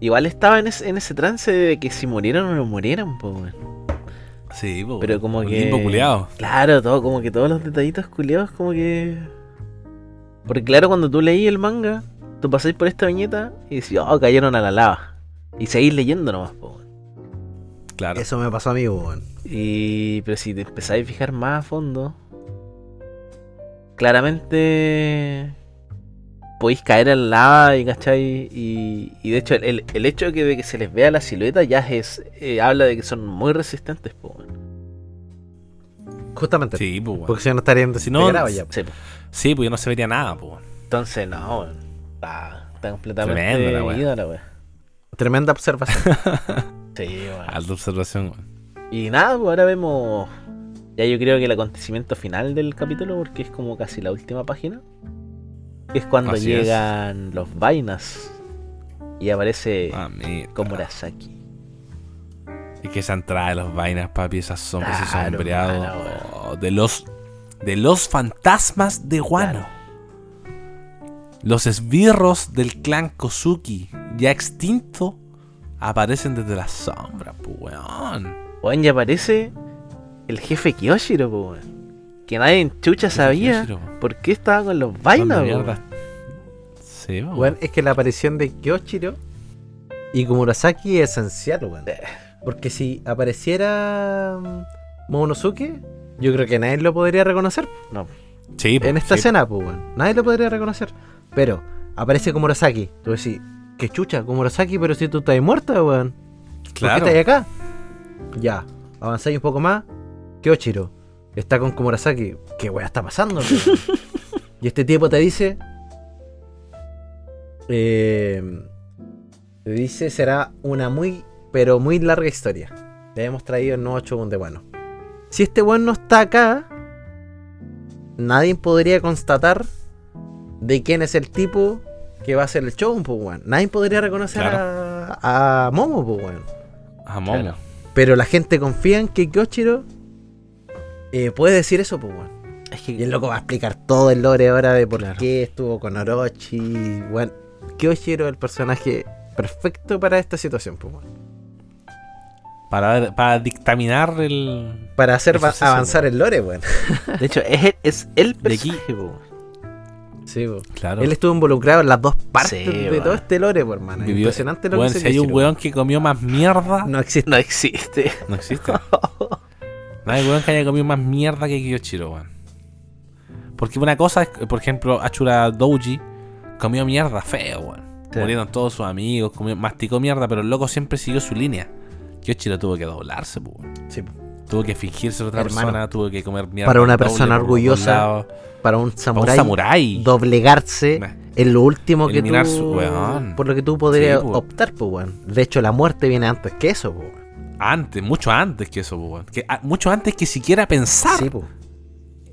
igual estaba en ese, en ese trance de que si murieran o no murieran, po, weón. Sí, po, Pero como Un que. Culiado. Claro, todo, como que todos los detallitos culiados, como que. Porque claro, cuando tú leí el manga, tú pasáis por esta viñeta y decís, oh, cayeron a la lava. Y seguís leyendo nomás, po. Claro. Eso me pasó a mí, weón. Y. Pero si te empezáis a fijar más a fondo. Claramente. Podéis caer al lava y cachai. Y, y de hecho, el, el hecho de que, de que se les vea la silueta ya es. eh, habla de que son muy resistentes, po. Justamente. Sí, pues, weón. Porque si no estarían Si no, ya. Sí, po. Sí, pues ya no se vería nada, pues. weón. Entonces, no, weón. Está, está completamente Tremenda la wea. ida la wea. Tremenda observación. Sí, weón. Alta observación, weón. Y nada, pues ahora vemos. Ya yo creo que el acontecimiento final del capítulo, porque es como casi la última página. Que es cuando Así es. llegan los vainas. Y aparece Mamita. Komurasaki. Y que esa entrada de los vainas, papi, esas sombras, ese Claro, sombreado. oh, de los. De los fantasmas de Guano. Los esbirros del clan Kozuki, ya extinto, aparecen desde la sombra, pues, weón. Weón, ya aparece el jefe Kyoshiro, weón. Que nadie en chucha sabía Kyoshiro. por qué estaba con los vainas, ¿Dónde weón. mierda? Sí, po, Weón, es que la aparición de Kyoshiro y Komurasaki es esencial, weón. Porque si apareciera mm, Momonosuke, yo creo que nadie lo podría reconocer No, Sí, en esta sí, escena, pues, weón. Nadie lo podría reconocer. Pero aparece Komurasaki. Tú decís, que chucha, Komurasaki, pero si tú estás muerta, weón. ¿Por Claro. qué estás acá? Ya, avanzáis un poco más. Kyoshiro está con Komurasaki. ¿Qué weá está pasando? weón? y este tipo te dice. eh, te dice: será una muy, pero muy larga historia. Le hemos traído el nuevo Shogun de bueno. Si este weón no está acá, nadie podría constatar de quién es el tipo que va a ser el Shogun, pues weón. Nadie podría reconocer a, a Momo, pues weón. A Momo. Claro. Pero la gente confía en que Kyoshiro eh, puede decir eso, pues, weón. es que Y el loco va a explicar todo el lore ahora de por Claro. qué estuvo con Orochi. Bueno, Kyoshiro es el personaje perfecto para esta situación, pues, weón. Para, para dictaminar el. Para hacer avanzar el lore, weón. de hecho es, el- es el De aquí- personaje, weón. Sí, weón. Claro. Él estuvo involucrado en las dos partes Sí, de todo este lore, hermano. Vivió- Impresionante lo Weón, que si se hay un weón que comió más mierda, no, No existe. No existe. existe. no hay weón que haya comido más mierda que Kyoshiro, weón. Porque una cosa es, por ejemplo, Achura Douji comió mierda feo, weón. Sí. Murieron todos sus amigos, comió, masticó mierda, pero el loco siempre siguió su línea. Kyoshiro tuvo que doblarse, weón. Sí, Tuvo que fingirse otra Hermano, persona, tuvo que comer mierda. para una doble persona por orgullosa. Para un samurái, samurái. doblegarse Nah. es lo último que Eliminar tú, su- weón. por lo que tú podrías Sí, po. optar, pues, weón. De hecho, la muerte viene antes que eso, pues, weón. Antes, mucho antes que eso, pues, weón. Que, ah, mucho antes que siquiera pensar Sí, pues.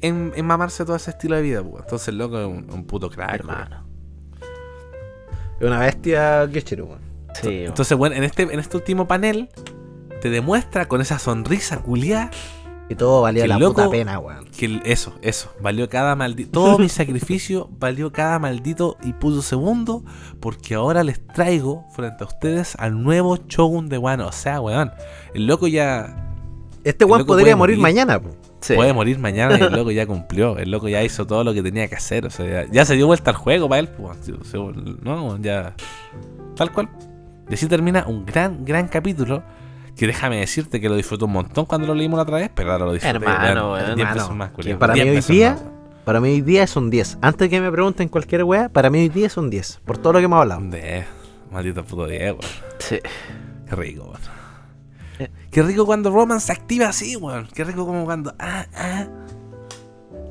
en, en mamarse todo ese estilo de vida, pues. Entonces el loco es un, un puto crack, Hermano. Es una bestia Kyoshiro, weón. Sí, weón. Entonces, bueno, en este, en este último panel te demuestra con esa sonrisa culiada Y todo valía Que la loco- puta pena, weón. que eso, eso, valió cada maldito. Todo mi sacrificio valió cada maldito y puto segundo porque ahora les traigo frente a ustedes al nuevo Shogun de Wano. O sea, weón, el loco ya Este weón podría morir, morir. mañana, po. Sí. puede morir mañana y el loco ya cumplió. El loco ya hizo todo lo que tenía que hacer. O sea, ya, ya se dio vuelta al juego para él. pues, no, ya. Tal cual. Y así termina un gran, gran capítulo. Que déjame decirte que lo disfruté un montón cuando lo leímos la otra vez, pero ahora lo disfruté. Hermano, weón, weón. 10 Hermano, más, para 10 mí hoy día- weón. Para mí hoy día es un 10. Antes de que me pregunten cualquier weá, para mí hoy día es un 10. Por todo lo que hemos hablado. De, maldito puto Diego. Sí. Qué rico, weón. Qué rico cuando Roman se activa así, weón. Qué rico como cuando. Ah, ah.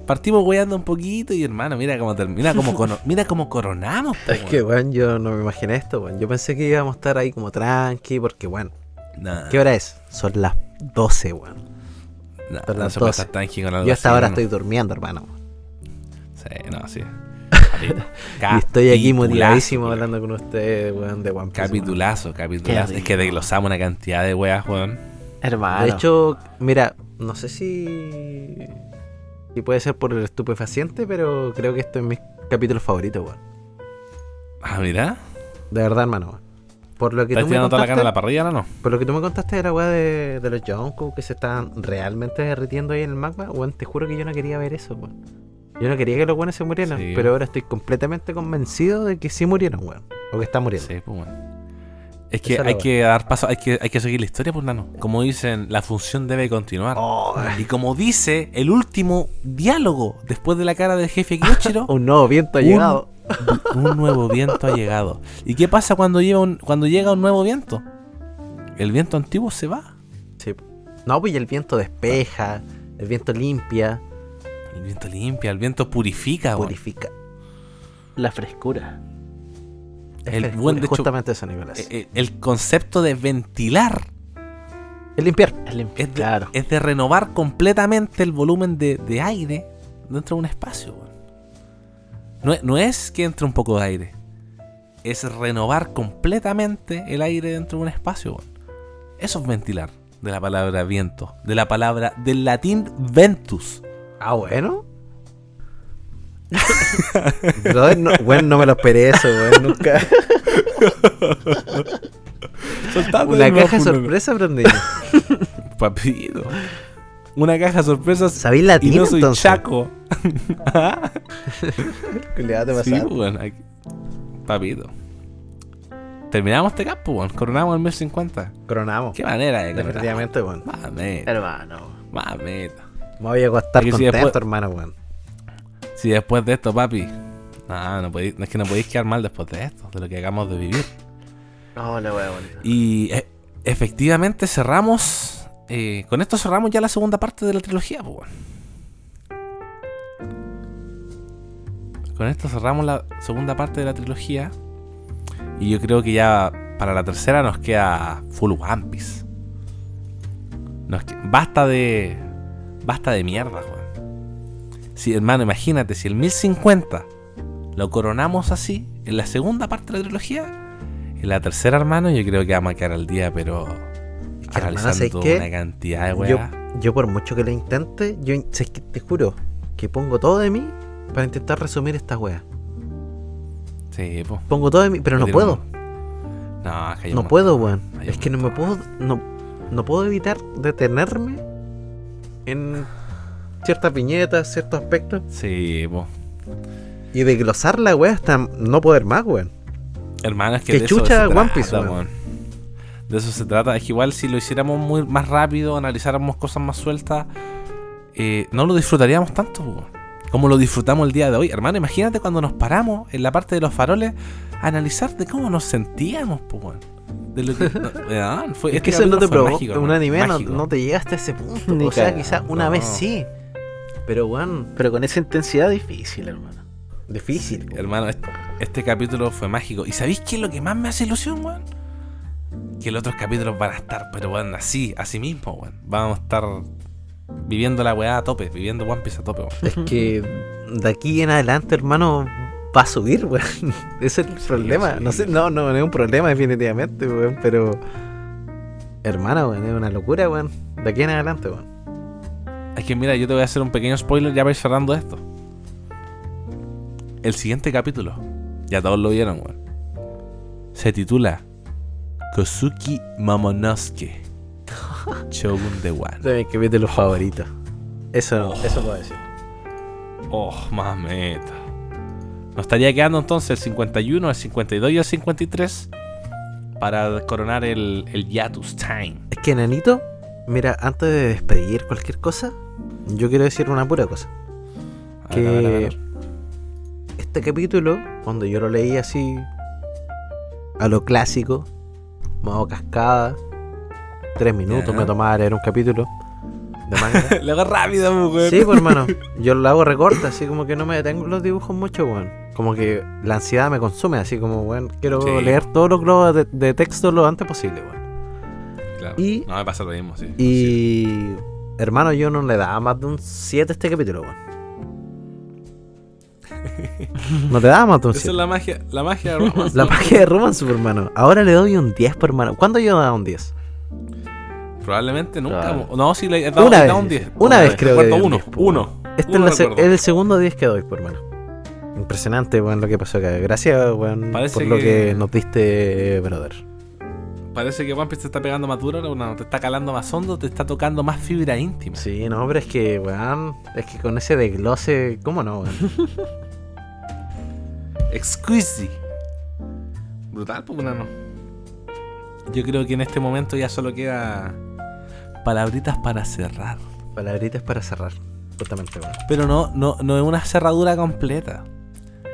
Partimos weando un poquito y hermano, mira cómo termina, como mira cómo coronamos, po, Es que, weón. weón, yo no me imaginé esto, weón. Yo pensé que íbamos a estar ahí como tranqui, porque, weón, Nah, ¿Qué hora es? Son las 12, weón. nah, son no las se puede 12. estar tranqui con algo Yo hasta así, ahora ¿no? estoy durmiendo, hermano. Sí, no, sí. Y estoy aquí Capitulazo, motivadísimo hablando con ustedes, weón, de One Piece. Capitulazo, capitulazo. Es que desglosamos una cantidad de weas, weón. Hermano. De hecho, mira, no sé si. Si puede ser por el estupefaciente, pero creo que esto es mi capítulo favorito, weón. Ah, mira. De verdad, hermano. weón. Por lo que ¿Estás tú me tirando toda la carne a la contaste, parrilla o no? por lo que tú me contaste de la weá de, de los Yonko que se estaban realmente derritiendo ahí en el magma, weón, te juro que yo no quería ver eso, weón. Yo no quería que los buenos se murieran, Sí. pero ahora estoy completamente convencido de que sí murieron, weón. O que están muriendo. Sí, pues bueno. Es que hay que dar paso, hay que, hay que seguir la historia, pues nano. Como dicen, la función debe continuar. Oh, Y como dice el último diálogo después de la cara del jefe Kyoshiro, un nuevo viento ha llegado. Un nuevo viento ha llegado. ¿Y qué pasa cuando, llega un, cuando llega un nuevo viento? El viento antiguo se va. Sí. No, pues y el viento despeja, el viento limpia, El viento limpia, el viento purifica. purifica. La frescura. Es El frescura, buen, de hecho, justamente eso, Nicolás. Eh, eh, El concepto de ventilar es limpiar. Es lim- es de, Claro. es de renovar completamente el volumen de, de aire dentro de un espacio. No, es- no es que entre un poco de aire, es renovar completamente el aire dentro de un espacio. Eso es ventilar, de la palabra viento, de la palabra del latín ventus. Ah, bueno. Brother, no, bueno, no me lo esperé eso, weón, nunca. Una caja de sorpresa, Brandillo. Papito. Una caja de sorpresas ¿Sabéis y latín, no soy entonces? chaco. Te Sí, pasaba. weón, aquí- Papito. Terminamos este campo, weón. Coronamos el 1050. Coronamos. Qué manera de coronar. Definitivamente, weón. Mameta, Hermano. mameta. Me voy a acostar que si contento, después- hermano, weón. Si después de esto, papi. No, no, podéis- no es que no podéis quedar mal después de esto, de lo que acabamos de vivir. No, wea bonita. Y e- efectivamente cerramos. Eh, con esto cerramos ya la segunda parte de la trilogía, pues. Con esto cerramos la segunda parte de la trilogía. Y yo creo que ya para la tercera nos queda full One Piece. Nos basta de. Basta de mierda, weón. Si, hermano, imagínate, si el 1050 lo coronamos así, en la segunda parte de la trilogía, en la tercera, hermano, yo creo que vamos a quedar al día, pero. Que, hermano, ¿sabes analizando qué? una cantidad de Yo, weas. yo por mucho que lo intente, yo sé que te juro que pongo todo de mí para intentar resumir esta wea. Sí, pues. Pongo todo de mí, pero no puedo. No, es que un No montón. puedo, weón. Es que no me puedo. No, no puedo evitar detenerme en ciertas viñetas, ciertos aspectos. Sí, pues. Y desglosar la wea hasta no poder más, weón. Hermano, es que Que de eso chucha se One Piece, trata, weón. De eso se trata. Es que igual si lo hiciéramos muy más rápido, analizáramos cosas más sueltas, eh, no lo disfrutaríamos tanto. Como lo disfrutamos el día de hoy. Hermano, imagínate cuando nos paramos en la parte de los faroles a analizar de cómo nos sentíamos, pues, weón. De lo que, no, fue- Es este que eso no te provoca. mágico, un anime no, no te llega hasta ese punto. Ni o sea, quizás una No. vez sí. Pero, weón, Pero con esa intensidad difícil, hermano. difícil. weón. Hermano, este, este capítulo fue mágico. ¿Y sabéis qué es lo que más me hace ilusión, weón? Que los otros capítulos van a estar, pero weón, así, así mismo, weón. Vamos a estar viviendo la weá a tope, viviendo One Piece a tope, weón. Es que de aquí en adelante, hermano, va a subir, weón. Ese es el problema. No sé, no, no, no es un problema definitivamente, weón, pero... Hermana, weón, es una locura, weón. De aquí en adelante, weón. Es que mira, yo te voy a hacer un pequeño spoiler ya ir cerrando esto. El siguiente capítulo, ya todos lo vieron, weón. Se titula Kosuki Momonosuke. Shogun de One. Ese es mi capítulo favorito. Eso, eso puedo decir. Oh, mameta. Nos estaría quedando entonces el 51, el 52 y el 53 para coronar el, el Yatus Time. Es que, Nanito, mira, antes de despedir cualquier cosa, yo quiero decir una pura cosa. A ver, a ver, a ver. que este capítulo, cuando yo lo leí así a lo clásico, modo cascada, tres minutos Ya. me tomaba leer un capítulo de manga. Lo hago rápido, mujer. sí, pues hermano, yo lo hago recorta, así como que no me detengo en los dibujos mucho, weón. Como que la ansiedad me consume, así como, weón, quiero Sí. leer todos los globos de, de texto lo antes posible, weón. claro. Y- No, me pasa lo mismo, sí. Y. Hermano, yo no le daba más de un 7 a este capítulo, weón. No te daba más Esa 7. es la magia, la magia de Romance. La magia de Romance, por hermano. Ahora le doy un 10 por hermano. ¿Cuándo yo daba un 10? Probablemente nunca. No, sí, le he dado, Una vez. un 10. Una vez creo que uno. 10, po, Uno. Este Uno es, el segundo 10 que doy, por hermano. Impresionante, weón, lo que pasó acá. Gracias, weón, por lo que- que nos diste, brother. Parece que One Piece te está pegando más duro, no, te está calando más hondo, te está tocando más fibra íntima. Sí, no, pero es que, weón, es que con ese desglose, ¿cómo no, weón? Exquisite. Brutal, pues no. Yo creo que en este momento ya solo queda palabritas para cerrar. Palabritas para cerrar, justamente, weón. Pero no, no, no es una cerradura completa.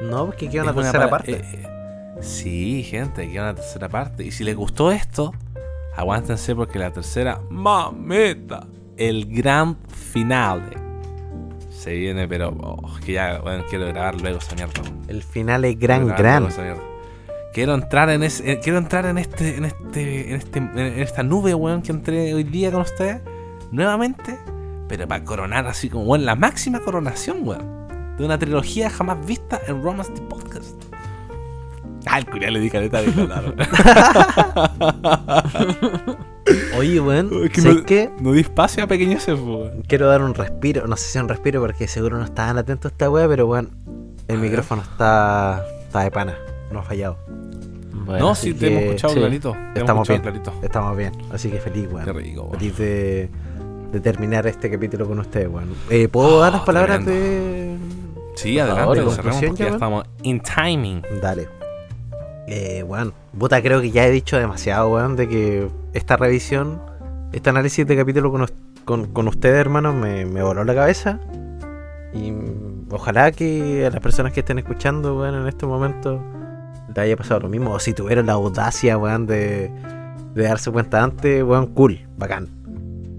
No, porque queda una Es tercera parte. eh, eh, sí, gente, queda una tercera parte. Y si les gustó esto, aguántense porque la tercera, mameta, el gran finale. Se viene, pero oh, que ya bueno, quiero grabar luego esa mierda. El final es gran, gran. Quiero entrar en ese, eh, quiero entrar en este, en este, en este, en esta nube, weón, que entré hoy día con ustedes, nuevamente, pero para coronar así como, weón, la máxima coronación, weón, de una trilogía jamás vista en Romance the Podcast. Ah, el culiao le di caleta de hablar. Oye, weón, Es que ¿sabes no- qué? No di espacio a pequeñeces, weón. Quiero dar un respiro, no sé si un respiro porque seguro no estaban atentos a esta weá, pero weón, el A ver. micrófono está, está de pana, no ha fallado. Bueno, No, sí, te hemos escuchado sí, clarito. Te estamos escuchado bien. clarito. Estamos bien, así que feliz, weón. Qué rico, weón. Feliz de, de terminar este capítulo con ustedes, weón. Eh, ¿Puedo dar las Oh, palabras tremendo. de. Sí, Por adelante, favor, lo cerramos porque ya, estamos in timing. Dale. Eh, weón, puta, creo que ya he dicho demasiado, weón, de que esta revisión, este análisis de capítulo con, us- con, con ustedes, hermanos, me, voló la cabeza. Y ojalá que a las personas que estén escuchando, weón, en este momento, le haya pasado lo mismo. O si tuvieron la audacia, weón, de, de darse cuenta antes, weón, cool, bacán.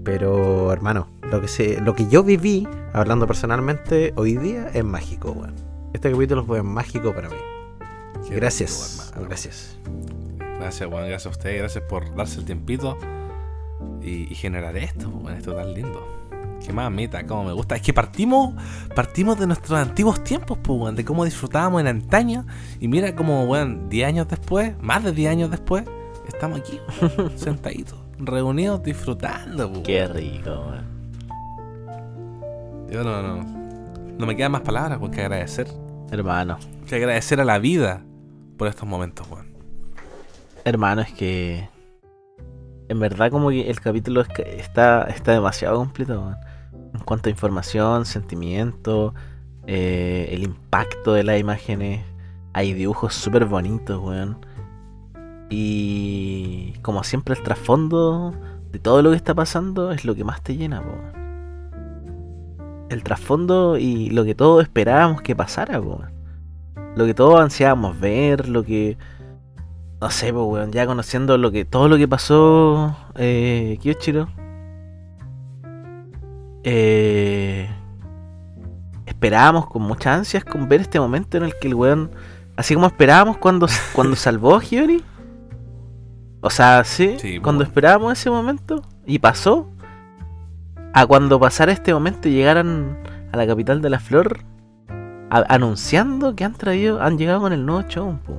Pero, hermano, lo que, se, lo que yo viví, hablando personalmente, hoy día es mágico, weón. Este capítulo fue mágico para mí. Gracias, hermano. gracias. Gracias, Juan, gracias a ustedes, gracias por darse el tiempito y, y generar esto, bueno, esto tan lindo. Qué más, meta, cómo me gusta. Es que partimos, partimos de nuestros antiguos tiempos, pues, de cómo disfrutábamos en antaño. Y mira cómo, weón, 10 años después, más de 10 años después, estamos aquí, sentaditos, reunidos, disfrutando, pues. Qué rico, weón. Yo no, no, no me quedan más palabras, pues, que agradecer. Hermano. Que agradecer a la vida por estos momentos, weón. Hermano, es que. En verdad, como que el capítulo es que está, está demasiado completo, weón. En cuanto a información, sentimiento, eh, el impacto de las imágenes. Hay dibujos súper bonitos, weón. Y como siempre, el trasfondo de todo lo que está pasando es lo que más te llena, weón. El trasfondo y lo que todos esperábamos que pasara, weón. Lo que todos ansiábamos ver, lo que no sé, pues, weón, ya conociendo lo que, todo lo que pasó, eh, Kyoshiro. Eh, esperábamos con muchas ansias con ver este momento en el que el weón, así como esperábamos cuando, cuando salvó a Hiyori. O sea, sí, Sí, pues, cuando esperábamos ese momento y pasó. A cuando pasara este momento y llegaran a la capital de la flor anunciando que han traído, han llegado con el nuevo show, pues.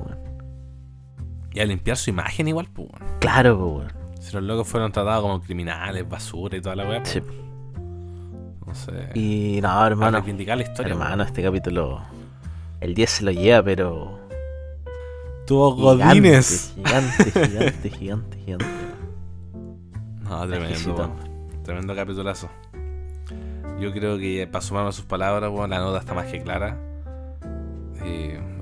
Y a limpiar su imagen igual, pues. Claro, pues. Si los locos fueron tratados como criminales, basura y toda la weá, pues, Sí. no sé. Y no, hermano, reivindicar la historia. hermano, este capítulo, el 10 se lo lleva, pero... Tuvo Godines. Gigante, gigante, gigante, gigante. No, tremendo. Tremendo capitulazo. Yo creo que para sumarme a sus palabras, weón, la nota está más que clara.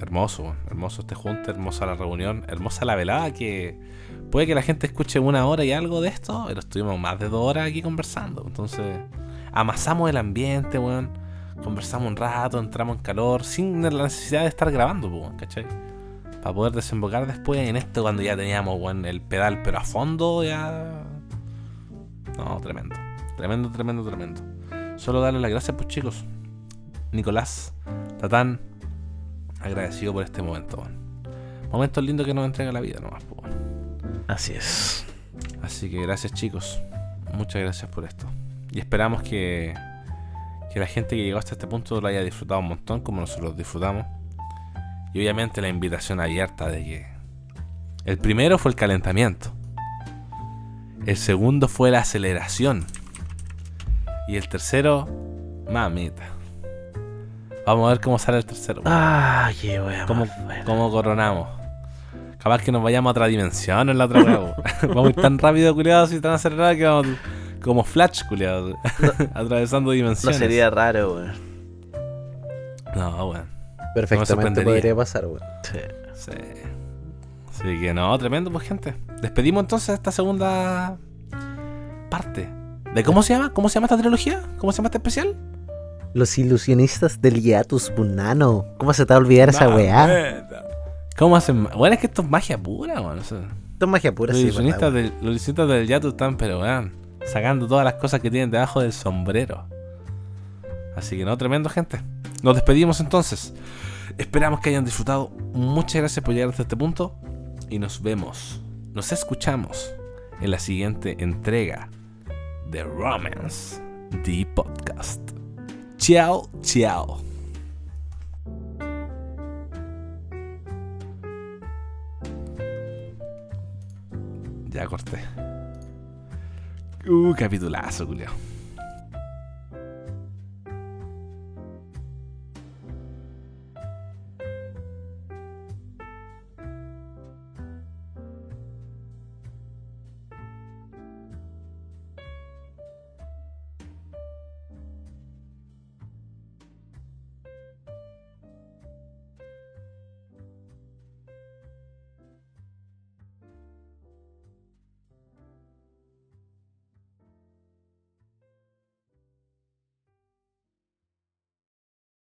Hermoso, hermoso este junte, hermosa la reunión, hermosa la velada que puede que la gente escuche una hora y algo de esto, pero estuvimos más de dos horas aquí conversando. Entonces, amasamos el ambiente, weón. Conversamos un rato, entramos en calor, sin la necesidad de estar grabando, pues, weón, ¿cachai? Para poder desembocar después en esto cuando ya teníamos, weón, el pedal, pero a fondo ya. No, tremendo. Tremendo, tremendo, tremendo. Solo darle las gracias, pues chicos. Nicolás, Tatán, agradecido por este momento. Momentos lindos que nos entrega la vida nomás. Así es. Así que gracias chicos. Muchas gracias por esto. Y esperamos que, que la gente que llegó hasta este punto lo haya disfrutado un montón como nosotros disfrutamos. Y obviamente la invitación abierta de que el primero fue el calentamiento. El segundo fue la aceleración. Y el tercero, mamita. Vamos a ver cómo sale el tercero. Ah, qué wea. ¿Cómo, cómo coronamos? Capaz que nos vayamos a otra dimensión en la otra wea. Vamos a ir tan rápido, culiados, y tan acelerados que vamos como Flash, culiados, atravesando No dimensiones. sería raro, weón. No, weón. Perfectamente podría pasar, weón. Sí. Sí. Así que no, tremendo, pues, gente. Despedimos entonces esta segunda parte. ¿De cómo se llama? ¿Cómo se llama esta trilogía? ¿Cómo se llama este especial? Los ilusionistas del hiatus bunano. ¿Cómo se te va a olvidar esa weá? ¿Cómo hacen? Bueno, es que esto es magia pura, weón. o sea, Esto es magia pura, los, sí, ilusionistas ¿verdad, del, los ilusionistas del Yatu están, pero weón, sacando todas las cosas que tienen debajo del sombrero. Así que no, tremendo, gente. Nos despedimos entonces. Esperamos que hayan disfrutado. Muchas gracias por llegar hasta este punto. Y nos vemos, nos escuchamos en la siguiente entrega de Romance, The Podcast. Chao, chao. Ya corté. Uh, capitulazo, Julio.